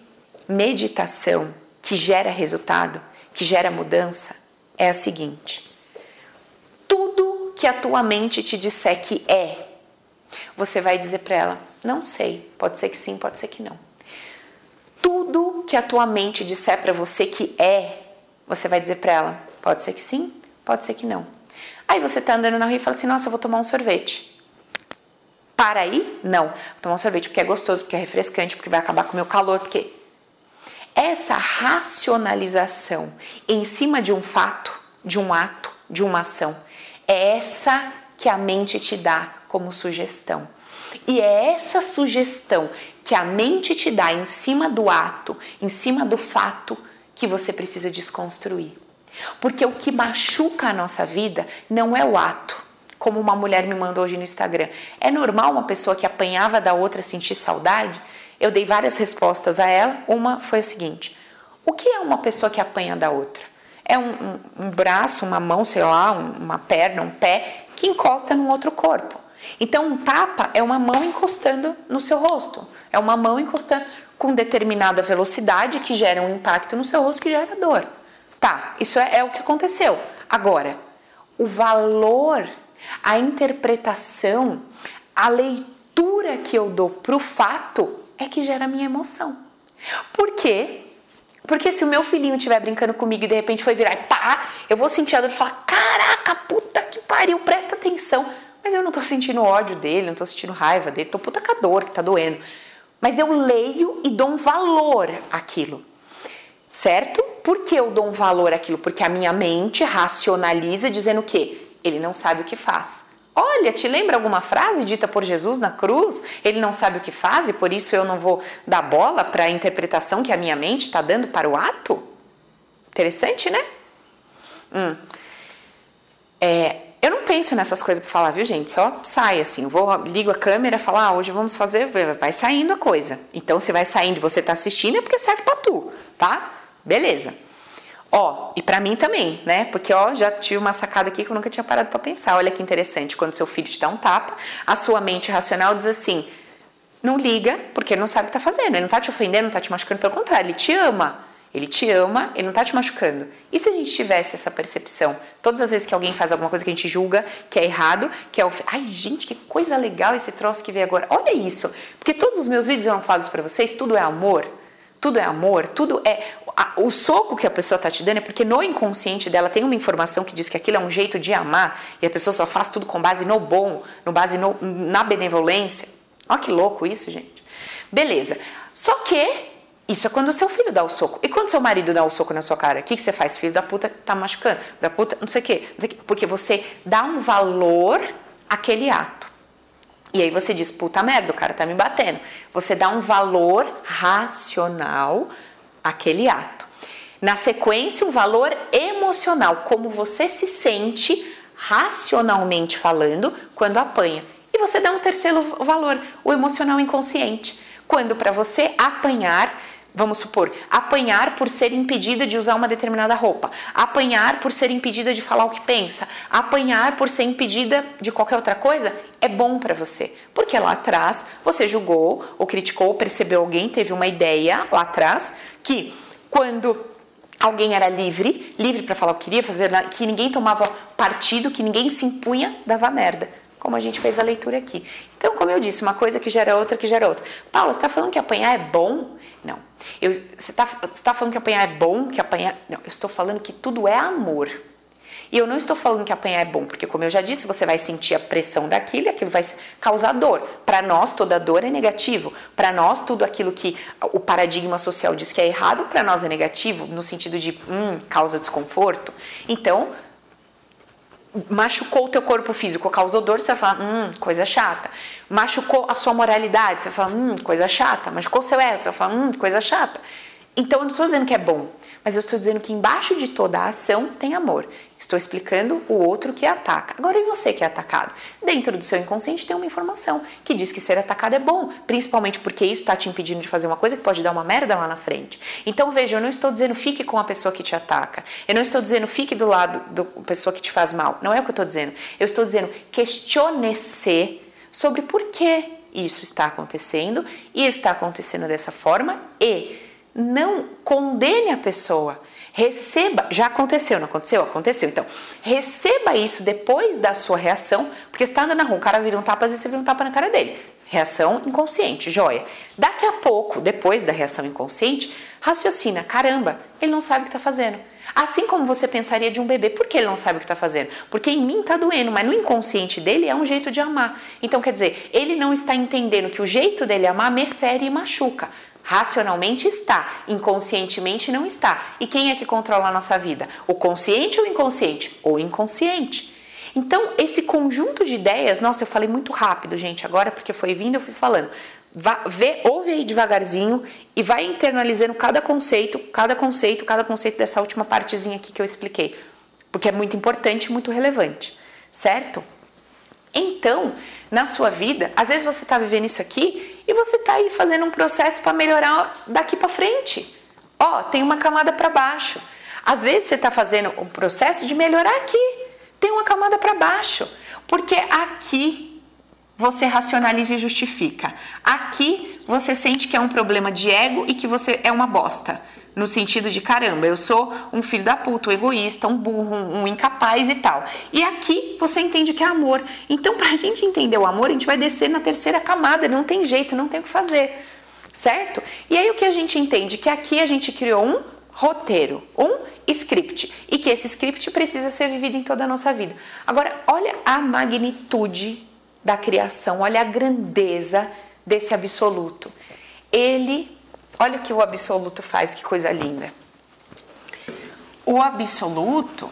meditação que gera resultado, que gera mudança, é a seguinte: tudo que a tua mente te disser que é, você vai dizer para ela: não sei, pode ser que sim, pode ser que não. Tudo que a tua mente disser para você que é, você vai dizer para ela: pode ser que sim, pode ser que não. Aí você tá andando na rua e fala assim: nossa, eu vou tomar um sorvete. Para aí? Não. Vou tomar um sorvete porque é gostoso, porque é refrescante, porque vai acabar com o meu calor, porque essa racionalização em cima de um fato, de um ato, de uma ação, é essa que a mente te dá como sugestão. E é essa sugestão que a mente te dá em cima do ato, em cima do fato, que você precisa desconstruir. Porque o que machuca a nossa vida não é o ato, como uma mulher me mandou hoje no Instagram. É normal uma pessoa que apanhava da outra sentir saudade? Eu dei várias respostas a ela. Uma foi a seguinte: O que é uma pessoa que apanha da outra? É um, um, um braço, uma mão, sei lá, uma perna, um pé que encosta num outro corpo. Então, um tapa é uma mão encostando no seu rosto, é uma mão encostando com determinada velocidade que gera um impacto no seu rosto que gera dor. Tá, isso é, é o que aconteceu. Agora, o valor, a interpretação, a leitura que eu dou para o fato é que gera a minha emoção. Por quê? Porque se o meu filhinho estiver brincando comigo e de repente foi virar e pá, eu vou sentir a dor e falar: caraca, puta que pariu, presta atenção. Mas eu não tô sentindo ódio dele, não tô sentindo raiva dele, tô puta com a dor que tá doendo. Mas eu leio e dou um valor àquilo. Certo? Por que eu dou um valor àquilo? Porque a minha mente racionaliza dizendo o quê? Ele não sabe o que faz. Olha, te lembra alguma frase dita por Jesus na cruz? Ele não sabe o que faz e por isso eu não vou dar bola para a interpretação que a minha mente está dando para o ato? Interessante, né? Hum. É, eu não penso nessas coisas para falar, viu, gente? Só sai assim. Vou, ligo a câmera, falo, ah, hoje vamos fazer, vai saindo a coisa. Então, se vai saindo você tá assistindo, é porque serve para tu, tá? Beleza. Ó, e para mim também, né? Porque ó, já tive uma sacada aqui que eu nunca tinha parado para pensar. Olha que interessante, quando seu filho te dá um tapa, a sua mente racional diz assim: "Não liga, porque ele não sabe o que tá fazendo, ele não tá te ofendendo, não tá te machucando, pelo contrário, ele te ama. Ele te ama, ele não tá te machucando. E se a gente tivesse essa percepção? Todas as vezes que alguém faz alguma coisa que a gente julga que é errado, que é o. Ai, gente, que coisa legal esse troço que veio agora. Olha isso. Porque todos os meus vídeos eu não falo isso pra vocês, tudo é amor. Tudo é amor, tudo é. O soco que a pessoa tá te dando é porque no inconsciente dela tem uma informação que diz que aquilo é um jeito de amar e a pessoa só faz tudo com base no bom, no base no, na benevolência. Olha que louco isso, gente. Beleza. Só que isso é quando o seu filho dá o soco. E quando seu marido dá o soco na sua cara, o que, que você faz? Filho da puta tá machucando, da puta, não sei o quê. Porque você dá um valor àquele ato. E aí você diz, puta merda, o cara tá me batendo. Você dá um valor racional àquele ato. Na sequência, um valor emocional, como você se sente racionalmente falando quando apanha. E você dá um terceiro valor, o emocional inconsciente. Quando para você apanhar vamos supor, apanhar por ser impedida de usar uma determinada roupa, apanhar por ser impedida de falar o que pensa, apanhar por ser impedida de qualquer outra coisa, é bom para você. Porque lá atrás você julgou, ou criticou, ou percebeu alguém, teve uma ideia lá atrás que quando alguém era livre, livre para falar o que queria fazer, que ninguém tomava partido, que ninguém se impunha, dava merda como a gente fez a leitura aqui. Então, como eu disse, uma coisa que gera outra que gera outra. Paula, você está falando que apanhar é bom? Não. Eu, você está tá falando que apanhar é bom? Que apanhar. Não, eu estou falando que tudo é amor. E eu não estou falando que apanhar é bom, porque, como eu já disse, você vai sentir a pressão daquilo e aquilo vai causar dor. Para nós, toda dor é negativo. Para nós, tudo aquilo que o paradigma social diz que é errado, para nós é negativo, no sentido de, hum, causa desconforto. Então, machucou o teu corpo físico, causou dor, você vai falar, hum, coisa chata. Machucou a sua moralidade, você vai falar, hum, coisa chata. Machucou o seu ego, você vai falar, hum, coisa chata. Então, eu não estou dizendo que é bom, mas eu estou dizendo que embaixo de toda a ação tem amor. Estou explicando o outro que ataca. Agora, e você que é atacado? Dentro do seu inconsciente tem uma informação que diz que ser atacado é bom, principalmente porque isso está te impedindo de fazer uma coisa que pode dar uma merda lá na frente. Então, veja, eu não estou dizendo fique com a pessoa que te ataca. Eu não estou dizendo fique do lado da pessoa que te faz mal. Não é o que eu estou dizendo. Eu estou dizendo questione-se sobre por que isso está acontecendo e está acontecendo dessa forma e não condene a pessoa. Receba, já aconteceu, não aconteceu? Aconteceu. Então, receba isso depois da sua reação, porque você está andando na rua, o cara vira um tapa, às vezes você vira um tapa na cara dele. Reação inconsciente, joia. Daqui a pouco, depois da reação inconsciente, raciocina: caramba, ele não sabe o que está fazendo. Assim como você pensaria de um bebê, por que ele não sabe o que está fazendo? Porque em mim está doendo, mas no inconsciente dele é um jeito de amar. Então, quer dizer, ele não está entendendo que o jeito dele amar me fere e machuca. Racionalmente está, inconscientemente não está. E quem é que controla a nossa vida? O consciente ou o inconsciente? O inconsciente. Então, esse conjunto de ideias, nossa, eu falei muito rápido, gente, agora porque foi vindo, eu fui falando. Vá, vê, ouve aí devagarzinho e vai internalizando cada conceito, cada conceito, cada conceito dessa última partezinha aqui que eu expliquei, porque é muito importante e muito relevante, certo? Então, na sua vida, às vezes você está vivendo isso aqui e você está aí fazendo um processo para melhorar daqui para frente. Ó, tem uma camada para baixo. Às vezes você está fazendo um processo de melhorar aqui, tem uma camada para baixo, porque aqui você racionaliza e justifica. Aqui você sente que é um problema de ego e que você é uma bosta no sentido de caramba, eu sou um filho da puta, um egoísta, um burro, um, incapaz e tal. E aqui você entende que é amor. Então, pra gente entender o amor, a gente vai descer na terceira camada, não tem jeito, não tem o que fazer, certo? E aí o que a gente entende? Que aqui a gente criou um roteiro, um script, e que esse script precisa ser vivido em toda a nossa vida. Agora, olha a magnitude da criação, olha a grandeza desse absoluto. Ele Olha o que o absoluto faz, que coisa linda. O absoluto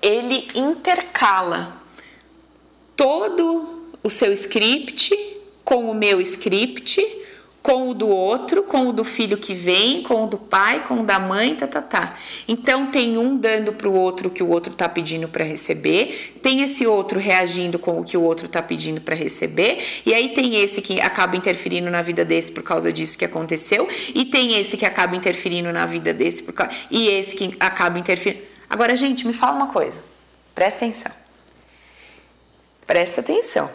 ele intercala todo o seu script com o meu script com o do outro, com o do filho que vem, com o do pai, com o da mãe, tá, tá, tá. Então tem um dando para o outro o que o outro tá pedindo para receber, tem esse outro reagindo com o que o outro tá pedindo para receber, e aí tem esse que acaba interferindo na vida desse por causa disso que aconteceu, e tem esse que acaba interferindo na vida desse por causa, e esse que acaba interferindo. Agora, gente, me fala uma coisa. Presta atenção. Presta atenção.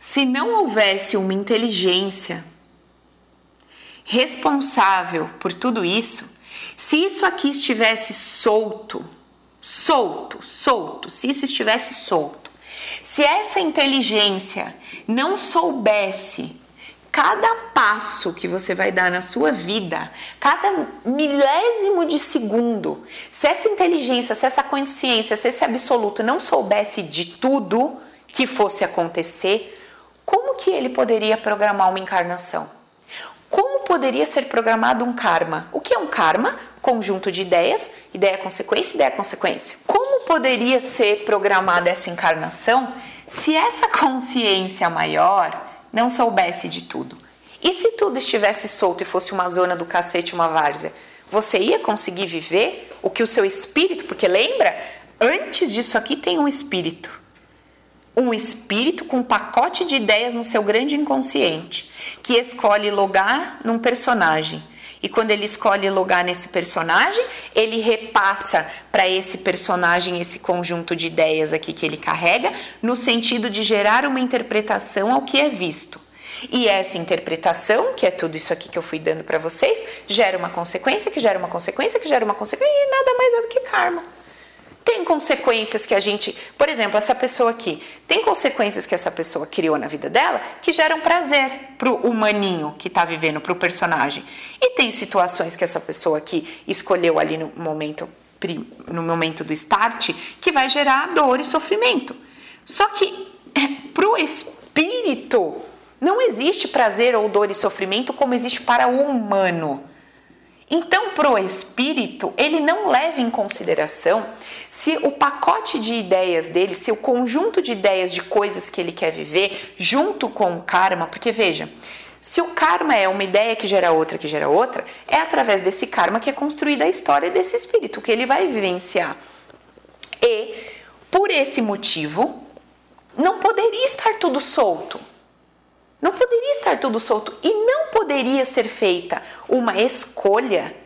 Se não houvesse uma inteligência responsável por tudo isso, se isso aqui estivesse solto, solto, solto, se isso estivesse solto, se essa inteligência não soubesse cada passo que você vai dar na sua vida, cada milésimo de segundo, se essa inteligência, se essa consciência, se esse absoluto não soubesse de tudo que fosse acontecer, como que ele poderia programar uma encarnação? Poderia ser programado um karma? O que é um karma? Conjunto de ideias, ideia consequência, ideia consequência. Como poderia ser programada essa encarnação se essa consciência maior não soubesse de tudo? E se tudo estivesse solto e fosse uma zona do cacete, uma várzea? Você ia conseguir viver o que o seu espírito, porque lembra, antes disso aqui tem um espírito um espírito com um pacote de ideias no seu grande inconsciente, que escolhe logar num personagem. E quando ele escolhe logar nesse personagem, ele repassa para esse personagem esse conjunto de ideias aqui que ele carrega, no sentido de gerar uma interpretação ao que é visto. E essa interpretação, que é tudo isso aqui que eu fui dando para vocês, gera uma consequência, que gera uma consequência, que gera uma consequência, e nada mais é do que karma. Tem consequências que a gente, por exemplo, essa pessoa aqui, tem consequências que essa pessoa criou na vida dela que geram prazer pro humaninho que está vivendo, pro personagem. E tem situações que essa pessoa aqui escolheu ali no momento no momento do start que vai gerar dor e sofrimento. Só que pro espírito não existe prazer ou dor e sofrimento como existe para o humano. Então, pro espírito, ele não leva em consideração se o pacote de ideias dele, se o conjunto de ideias de coisas que ele quer viver, junto com o karma, porque veja, Se o karma é uma ideia que gera outra, que gera outra, é através desse karma que é construída a história desse espírito, que ele vai vivenciar. E, por esse motivo, não poderia estar tudo solto. Não poderia estar tudo solto. E não poderia ser feita uma escolha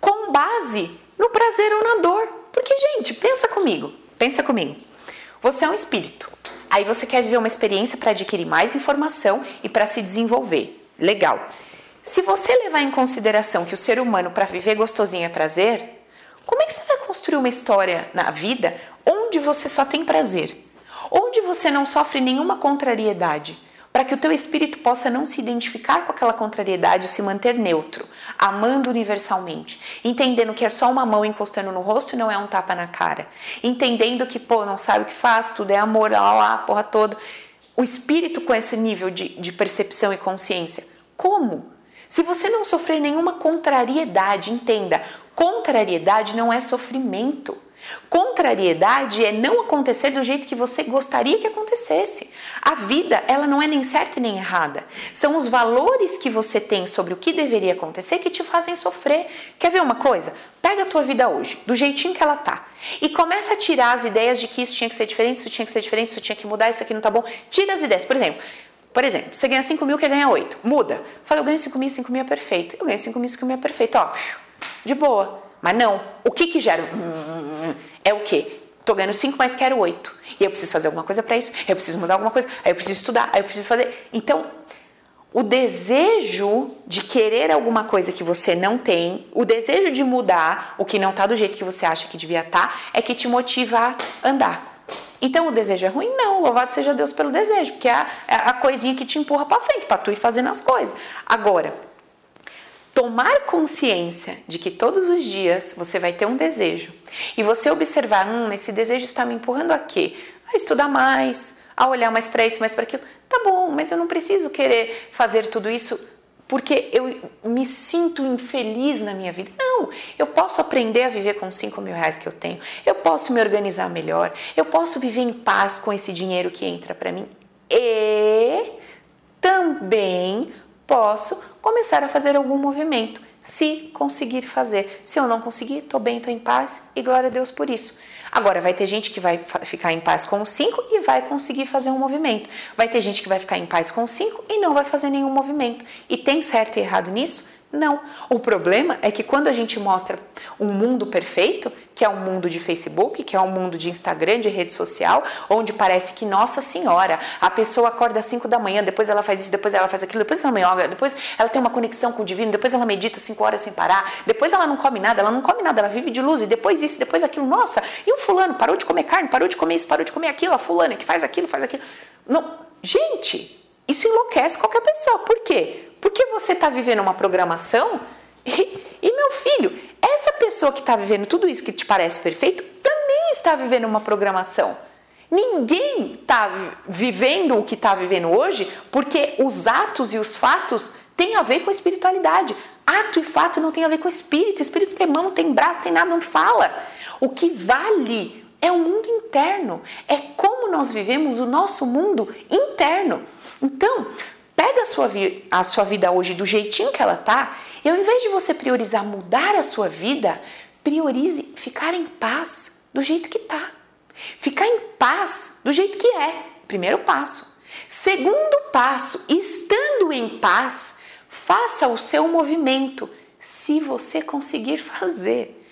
com base no prazer ou na dor. Porque, gente, pensa comigo, pensa comigo. Você é um espírito. Aí você quer viver uma experiência para adquirir mais informação e para se desenvolver. Legal. Se você levar em consideração que o ser humano para viver gostosinho é prazer, como é que você vai construir uma história na vida onde você só tem prazer? Onde você não sofre nenhuma contrariedade? Para que o teu espírito possa não se identificar com aquela contrariedade e se manter neutro, amando universalmente, entendendo que é só uma mão encostando no rosto e não é um tapa na cara, entendendo que, pô, não sabe o que faz, tudo é amor, lá, lá, porra toda o espírito com esse nível de, de percepção e consciência? Como? Se você não sofrer nenhuma contrariedade, entenda, contrariedade não é sofrimento. Contrariedade é não acontecer do jeito que você gostaria que acontecesse. A vida, ela não é nem certa nem errada. São os valores que você tem sobre o que deveria acontecer que te fazem sofrer. Quer ver uma coisa? Pega a tua vida hoje, do jeitinho que ela tá, e começa a tirar as ideias de que isso tinha que ser diferente, isso tinha que ser diferente, isso tinha que mudar, isso aqui não tá bom. Tira as ideias. Por exemplo, por exemplo, você ganha 5 mil, quer ganhar 8. Muda. Fala, eu ganho 5 mil, 5 mil é perfeito. Eu ganho 5 mil, 5 mil é perfeito. Ó, de boa. Mas não, o que que gera? É o quê? Tô ganhando 5, mas quero 8. E eu preciso fazer alguma coisa para isso, eu preciso mudar alguma coisa, aí eu preciso estudar, aí eu preciso fazer. Então, o desejo de querer alguma coisa que você não tem, o desejo de mudar o que não tá do jeito que você acha que devia estar, tá, é que te motiva a andar. Então o desejo é ruim? Não, louvado seja Deus pelo desejo, porque é a, é a coisinha que te empurra para frente, para tu ir fazendo as coisas. Agora, tomar consciência de que todos os dias você vai ter um desejo e você observar, hum, esse desejo está me empurrando a quê? A estudar mais, a olhar mais para isso, mais para aquilo. Tá bom, mas eu não preciso querer fazer tudo isso porque eu me sinto infeliz na minha vida. Não, eu posso aprender a viver com 5 mil reais que eu tenho, eu posso me organizar melhor, eu posso viver em paz com esse dinheiro que entra para mim e também posso começar a fazer algum movimento, se conseguir fazer. Se eu não conseguir, estou bem, estou em paz e glória a Deus por isso. Agora, vai ter gente que vai ficar em paz com os cinco e vai conseguir fazer um movimento. Vai ter gente que vai ficar em paz com os cinco e não vai fazer nenhum movimento. E tem certo e errado nisso? Não. O problema é que quando a gente mostra um mundo perfeito, que é um mundo de Facebook, que é um mundo de Instagram, de rede social, onde parece que, nossa senhora, a pessoa acorda às 5 da manhã, depois ela faz isso, depois ela faz aquilo, depois ela yoga, depois ela tem uma conexão com o divino, depois ela medita 5 horas sem parar, depois ela não come nada, ela não come nada, ela vive de luz, e depois isso, depois aquilo, nossa, e o fulano parou de comer carne, parou de comer isso, parou de comer aquilo, a fulana que faz aquilo, faz aquilo. Não, gente, isso enlouquece qualquer pessoa. Por quê? Porque você está vivendo uma programação e, e, meu filho, essa pessoa que está vivendo tudo isso que te parece perfeito também está vivendo uma programação. Ninguém está vivendo o que está vivendo hoje porque os atos e os fatos têm a ver com espiritualidade. Ato e fato não tem a ver com espírito. Espírito tem mão, tem braço, tem nada, não fala. O que vale é o mundo interno. É como nós vivemos o nosso mundo interno. Então, pega a sua, a sua vida hoje do jeitinho que ela tá, e ao invés de você priorizar mudar a sua vida, priorize ficar em paz do jeito que tá. Ficar em paz do jeito que é. Primeiro passo. Segundo passo, estando em paz, faça o seu movimento, se você conseguir fazer.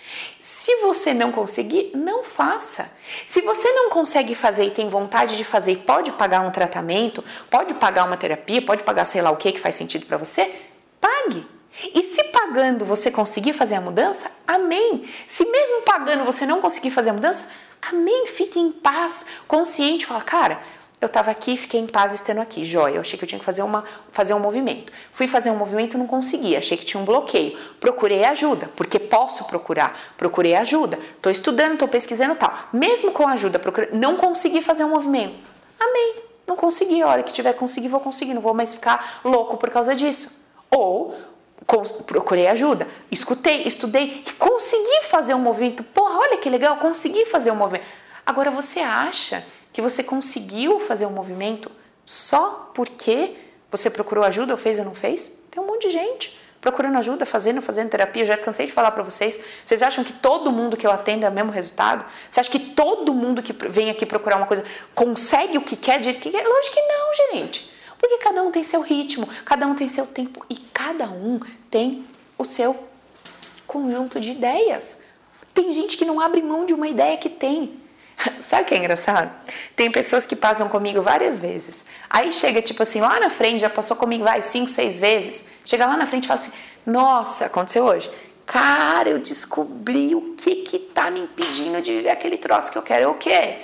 Se você não conseguir, não faça. Se você não consegue fazer e tem vontade de fazer pode pagar um tratamento, pode pagar uma terapia, pode pagar sei lá o que que faz sentido para você, pague. E se pagando você conseguir fazer a mudança, amém. Se mesmo pagando você não conseguir fazer a mudança, amém. Fique em paz, consciente, fala, cara, eu estava aqui, fiquei em paz estando aqui, joia. Eu achei que eu tinha que fazer, uma, fazer um movimento. Fui fazer um movimento não consegui, achei que tinha um bloqueio. Procurei ajuda, porque posso procurar. Procurei ajuda, estou estudando, estou pesquisando tal. Mesmo com ajuda, procurei, não consegui fazer um movimento. Amém, não consegui. A hora que tiver conseguir, vou conseguir. Não vou mais ficar louco por causa disso. Ou procurei ajuda, escutei, estudei e consegui fazer um movimento. Porra, olha que legal, consegui fazer um movimento. Agora você acha que você conseguiu fazer um movimento só porque Você procurou ajuda ou fez ou não fez? Tem um monte de gente procurando ajuda, fazendo, fazendo terapia. Eu já cansei de falar para vocês. Vocês acham que todo mundo que eu atendo é o mesmo resultado? Você acha que todo mundo que vem aqui procurar uma coisa consegue o que quer, do que quer? Lógico que não, gente. Porque cada um tem seu ritmo, cada um tem seu tempo e cada um tem o seu conjunto de ideias. Tem gente que não abre mão de uma ideia que tem. Sabe o que é engraçado? Tem pessoas que passam comigo várias vezes. Aí chega, tipo assim, lá na frente, já passou comigo, vai, cinco, seis vezes. Chega lá na frente e fala assim: Nossa, aconteceu hoje. Cara, eu descobri o que que tá me impedindo de viver aquele troço que eu quero. É o quê?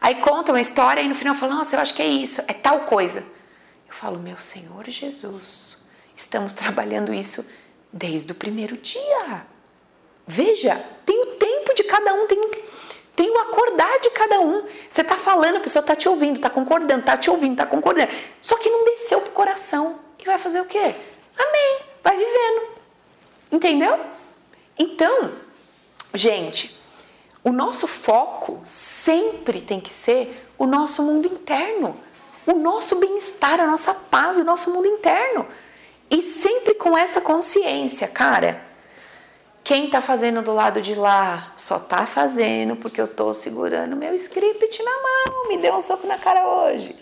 Aí conta uma história e no final fala: Nossa, eu acho que é isso, é tal coisa. Eu falo: Meu Senhor Jesus, estamos trabalhando isso desde o primeiro dia. Veja, tem o tempo de cada um, tem um tem o acordar de cada um. Você está falando, a pessoa está te ouvindo, está concordando, está te ouvindo, está concordando. Só que não desceu pro coração. E vai fazer o quê? Amém. Vai vivendo. Entendeu? Então, gente, o nosso foco sempre tem que ser o nosso mundo interno, o nosso bem-estar, a nossa paz, o nosso mundo interno. E sempre com essa consciência, cara. Quem está fazendo do lado de lá só está fazendo porque eu estou segurando meu script na mão. Me deu um soco na cara hoje.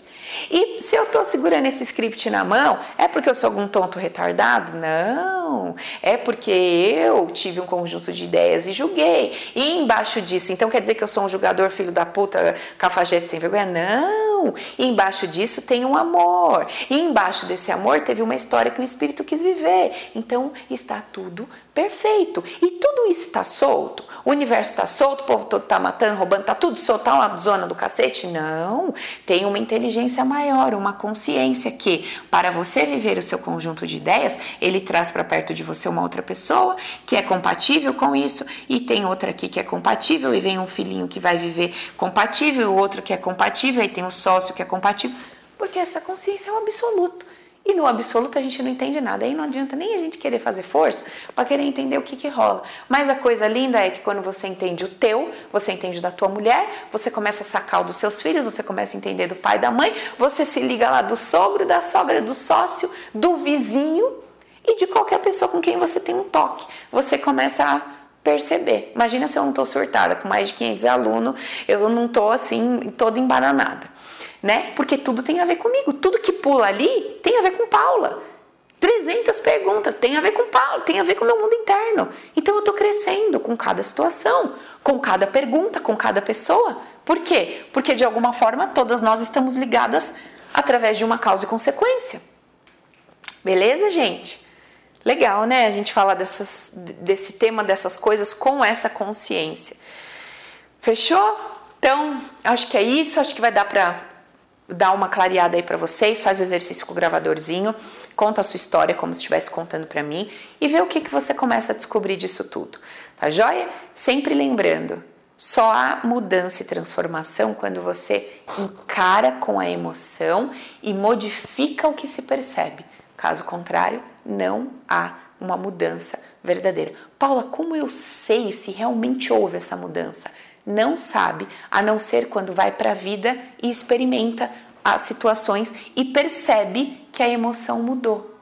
E se eu estou segurando esse script na mão, é porque eu sou algum tonto retardado? Não. É porque eu tive um conjunto de ideias e julguei. E embaixo disso, então quer dizer que eu sou um julgador filho da puta, cafajeste sem vergonha? Não. E embaixo disso tem um amor. E embaixo desse amor teve uma história que o espírito quis viver. Então está tudo perfeito. E tudo isso está solto. O universo está solto, o povo todo está matando, roubando, está tudo solto, está uma zona do cacete? Não. Tem uma inteligência maior, uma consciência que, para você viver o seu conjunto de ideias, ele traz para perto de você uma outra pessoa que é compatível com isso, e tem outra aqui que é compatível, e vem um filhinho que vai viver compatível, o outro que é compatível, e tem um sócio que é compatível, porque essa consciência é o absoluto. E no absoluto a gente não entende nada. Aí não adianta nem a gente querer fazer força para querer entender o que, que rola. Mas a coisa linda é que quando você entende o teu, você entende da tua mulher, você começa a sacar o dos seus filhos, você começa a entender do pai, da mãe, você se liga lá do sogro, da sogra, do sócio, do vizinho e de qualquer pessoa com quem você tem um toque. Você começa a perceber. Imagina se eu não estou surtada, com mais de 500 alunos, eu não estou assim, toda embaranada né? Porque tudo tem a ver comigo. Tudo que pula ali tem a ver com Paula. 300 perguntas tem a ver com Paulo, tem a ver com o meu mundo interno. Então eu estou crescendo com cada situação, com cada pergunta, com cada pessoa. Por quê? Porque de alguma forma todas nós estamos ligadas através de uma causa e consequência. Beleza, gente? Legal, né? A gente falar dessas, desse tema, dessas coisas com essa consciência. Fechou? Então, acho que é isso. Acho que vai dar para dar uma clareada aí para vocês, faz o exercício com o gravadorzinho, conta a sua história como se estivesse contando para mim e vê o que, que você começa a descobrir disso tudo. Tá joia? Sempre lembrando, só há mudança e transformação quando você encara com a emoção e modifica o que se percebe. Caso contrário, não há uma mudança verdadeira. Paula, como eu sei se realmente houve essa mudança? Não sabe, a não ser quando vai para a vida e experimenta as situações e percebe que a emoção mudou.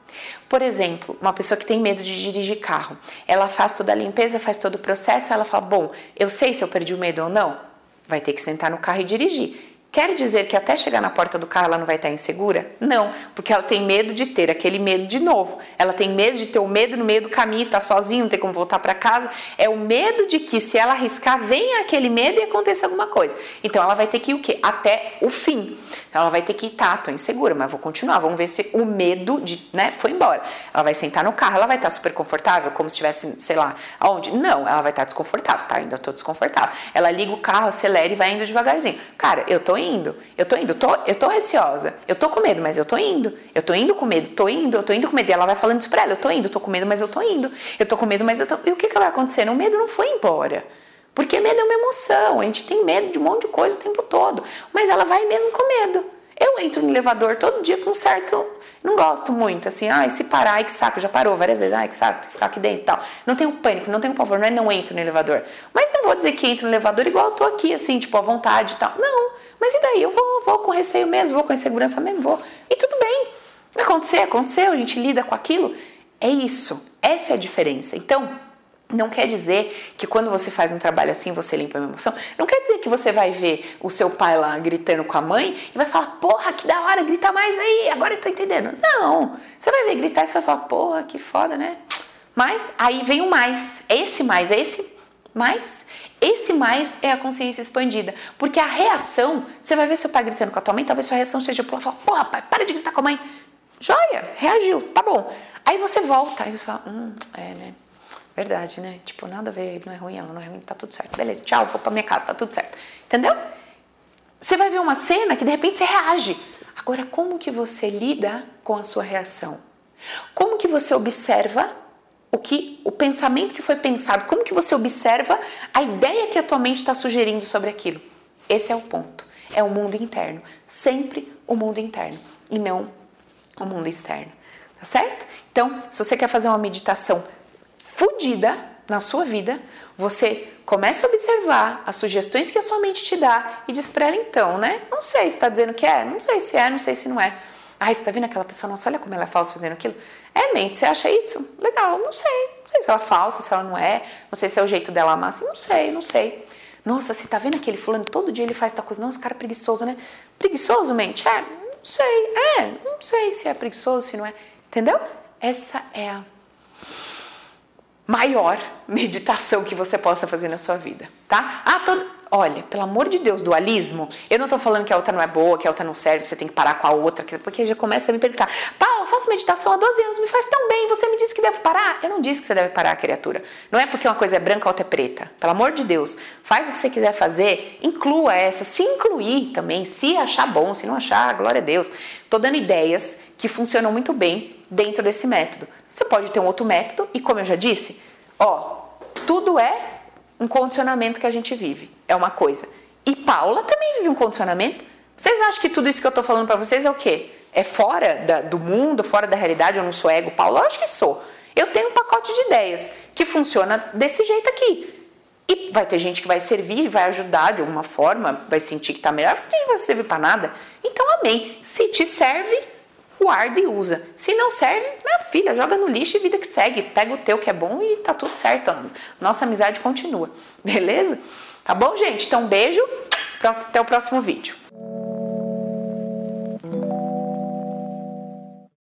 Por exemplo, uma pessoa que tem medo de dirigir carro, ela faz toda a limpeza, faz todo o processo, ela fala: Bom, eu sei se eu perdi o medo ou não. Vai ter que sentar no carro e dirigir. Quer dizer que até chegar na porta do carro ela não vai estar insegura? Não, porque ela tem medo de ter aquele medo de novo. Ela tem medo de ter o medo no meio do caminho, tá sozinha, não ter como voltar para casa. É o medo de que se ela arriscar, venha aquele medo e aconteça alguma coisa. Então ela vai ter que ir o quê? Até o fim. Ela vai ter que ir, tá, tô insegura, mas vou continuar. Vamos ver se o medo de, né, foi embora. Ela vai sentar no carro, ela vai estar super confortável, como se estivesse, sei lá, aonde? Não, ela vai estar desconfortável, tá? Ainda tô desconfortável. Ela liga o carro, acelera e vai indo devagarzinho. Cara, eu tô indo, eu tô indo, tô, eu tô receosa, eu tô com medo, mas eu tô indo, eu tô indo com medo, tô indo, eu tô indo com medo. E ela vai falando isso pra ela, eu tô indo, tô com medo, mas eu tô indo, eu tô com medo, mas eu tô. E o que, que vai acontecer? O medo não foi embora. Porque medo é uma emoção, a gente tem medo de um monte de coisa o tempo todo, mas ela vai mesmo com medo. Eu entro no elevador todo dia com um certo. Não gosto muito, assim, ai, se parar, ai que saco, já parou várias vezes, ai que saco, tem que ficar aqui dentro e tal. Não tenho pânico, não tenho pavor, não é não entro no elevador. Mas não vou dizer que entro no elevador igual eu tô aqui, assim, tipo, à vontade e tal. Não, mas e daí? Eu vou, vou com receio mesmo, vou com insegurança mesmo, vou. E tudo bem. Acontecer, aconteceu, a gente lida com aquilo. É isso, essa é a diferença. Então, não quer dizer que quando você faz um trabalho assim você limpa a emoção. Não quer dizer que você vai ver o seu pai lá gritando com a mãe e vai falar, porra, que da hora, grita mais aí, agora eu tô entendendo. Não. Você vai ver gritar e você vai falar, porra, que foda, né? Mas aí vem o mais. Esse mais, é esse mais. Esse mais é a consciência expandida. Porque a reação, você vai ver seu pai gritando com a tua mãe, talvez sua reação seja pular e falar, porra, pai, para de gritar com a mãe. Joia, reagiu, tá bom. Aí você volta, aí você fala, hum, é, né? Verdade, né? Tipo, nada a ver, ele não é ruim, ela não é ruim, tá tudo certo. Beleza, tchau, vou pra minha casa, tá tudo certo. Entendeu? Você vai ver uma cena que de repente você reage. Agora, como que você lida com a sua reação? Como que você observa o que o pensamento que foi pensado? Como que você observa a ideia que a tua mente está sugerindo sobre aquilo? Esse é o ponto. É o mundo interno, sempre o mundo interno e não o mundo externo. Tá certo? Então, se você quer fazer uma meditação fodida na sua vida, você começa a observar as sugestões que a sua mente te dá e diz ela então, né? Não sei se está dizendo que é, não sei se é, não sei se não é. Ai, você tá vendo aquela pessoa? Nossa, olha como ela é falsa fazendo aquilo. É, mente, você acha isso? Legal, não sei. Não sei se ela é falsa, se ela não é. Não sei se é o jeito dela amar assim. Não sei, não sei. Nossa, você tá vendo aquele fulano? Todo dia ele faz tal coisa. Não, esse cara é preguiçoso, né? Preguiçoso, mente? É, não sei. É, não sei se é preguiçoso, se não é. Entendeu? Essa é a maior meditação que você possa fazer na sua vida, tá? Ah, todo... Olha, pelo amor de Deus, dualismo. Eu não tô falando que a outra não é boa, que a outra não serve, que você tem que parar com a outra, porque já começa a me perguntar: Paula, faço meditação há 12 anos, me faz tão bem, você me disse que deve parar? Eu não disse que você deve parar, criatura. Não é porque uma coisa é branca, a outra é preta. Pelo amor de Deus, faz o que você quiser fazer, inclua essa, se incluir também, se achar bom, se não achar, glória a Deus. Tô dando ideias que funcionam muito bem dentro desse método. Você pode ter um outro método e, como eu já disse, ó, tudo é um condicionamento que a gente vive. É uma coisa. E Paula também vive um condicionamento. Vocês acham que tudo isso que eu estou falando para vocês é o quê? É fora da, do mundo, fora da realidade? Eu não sou ego, Paula? Eu acho que sou. Eu tenho um pacote de ideias que funciona desse jeito aqui. E vai ter gente que vai servir, vai ajudar de alguma forma, vai sentir que está melhor, porque não vai servir para nada. Então, amém. Se te serve, guarda e usa. Se não serve, minha filha, joga no lixo e vida que segue. Pega o teu que é bom e tá tudo certo. Nossa amizade continua. Beleza? Tá bom, gente? Então, beijo. Até o próximo vídeo.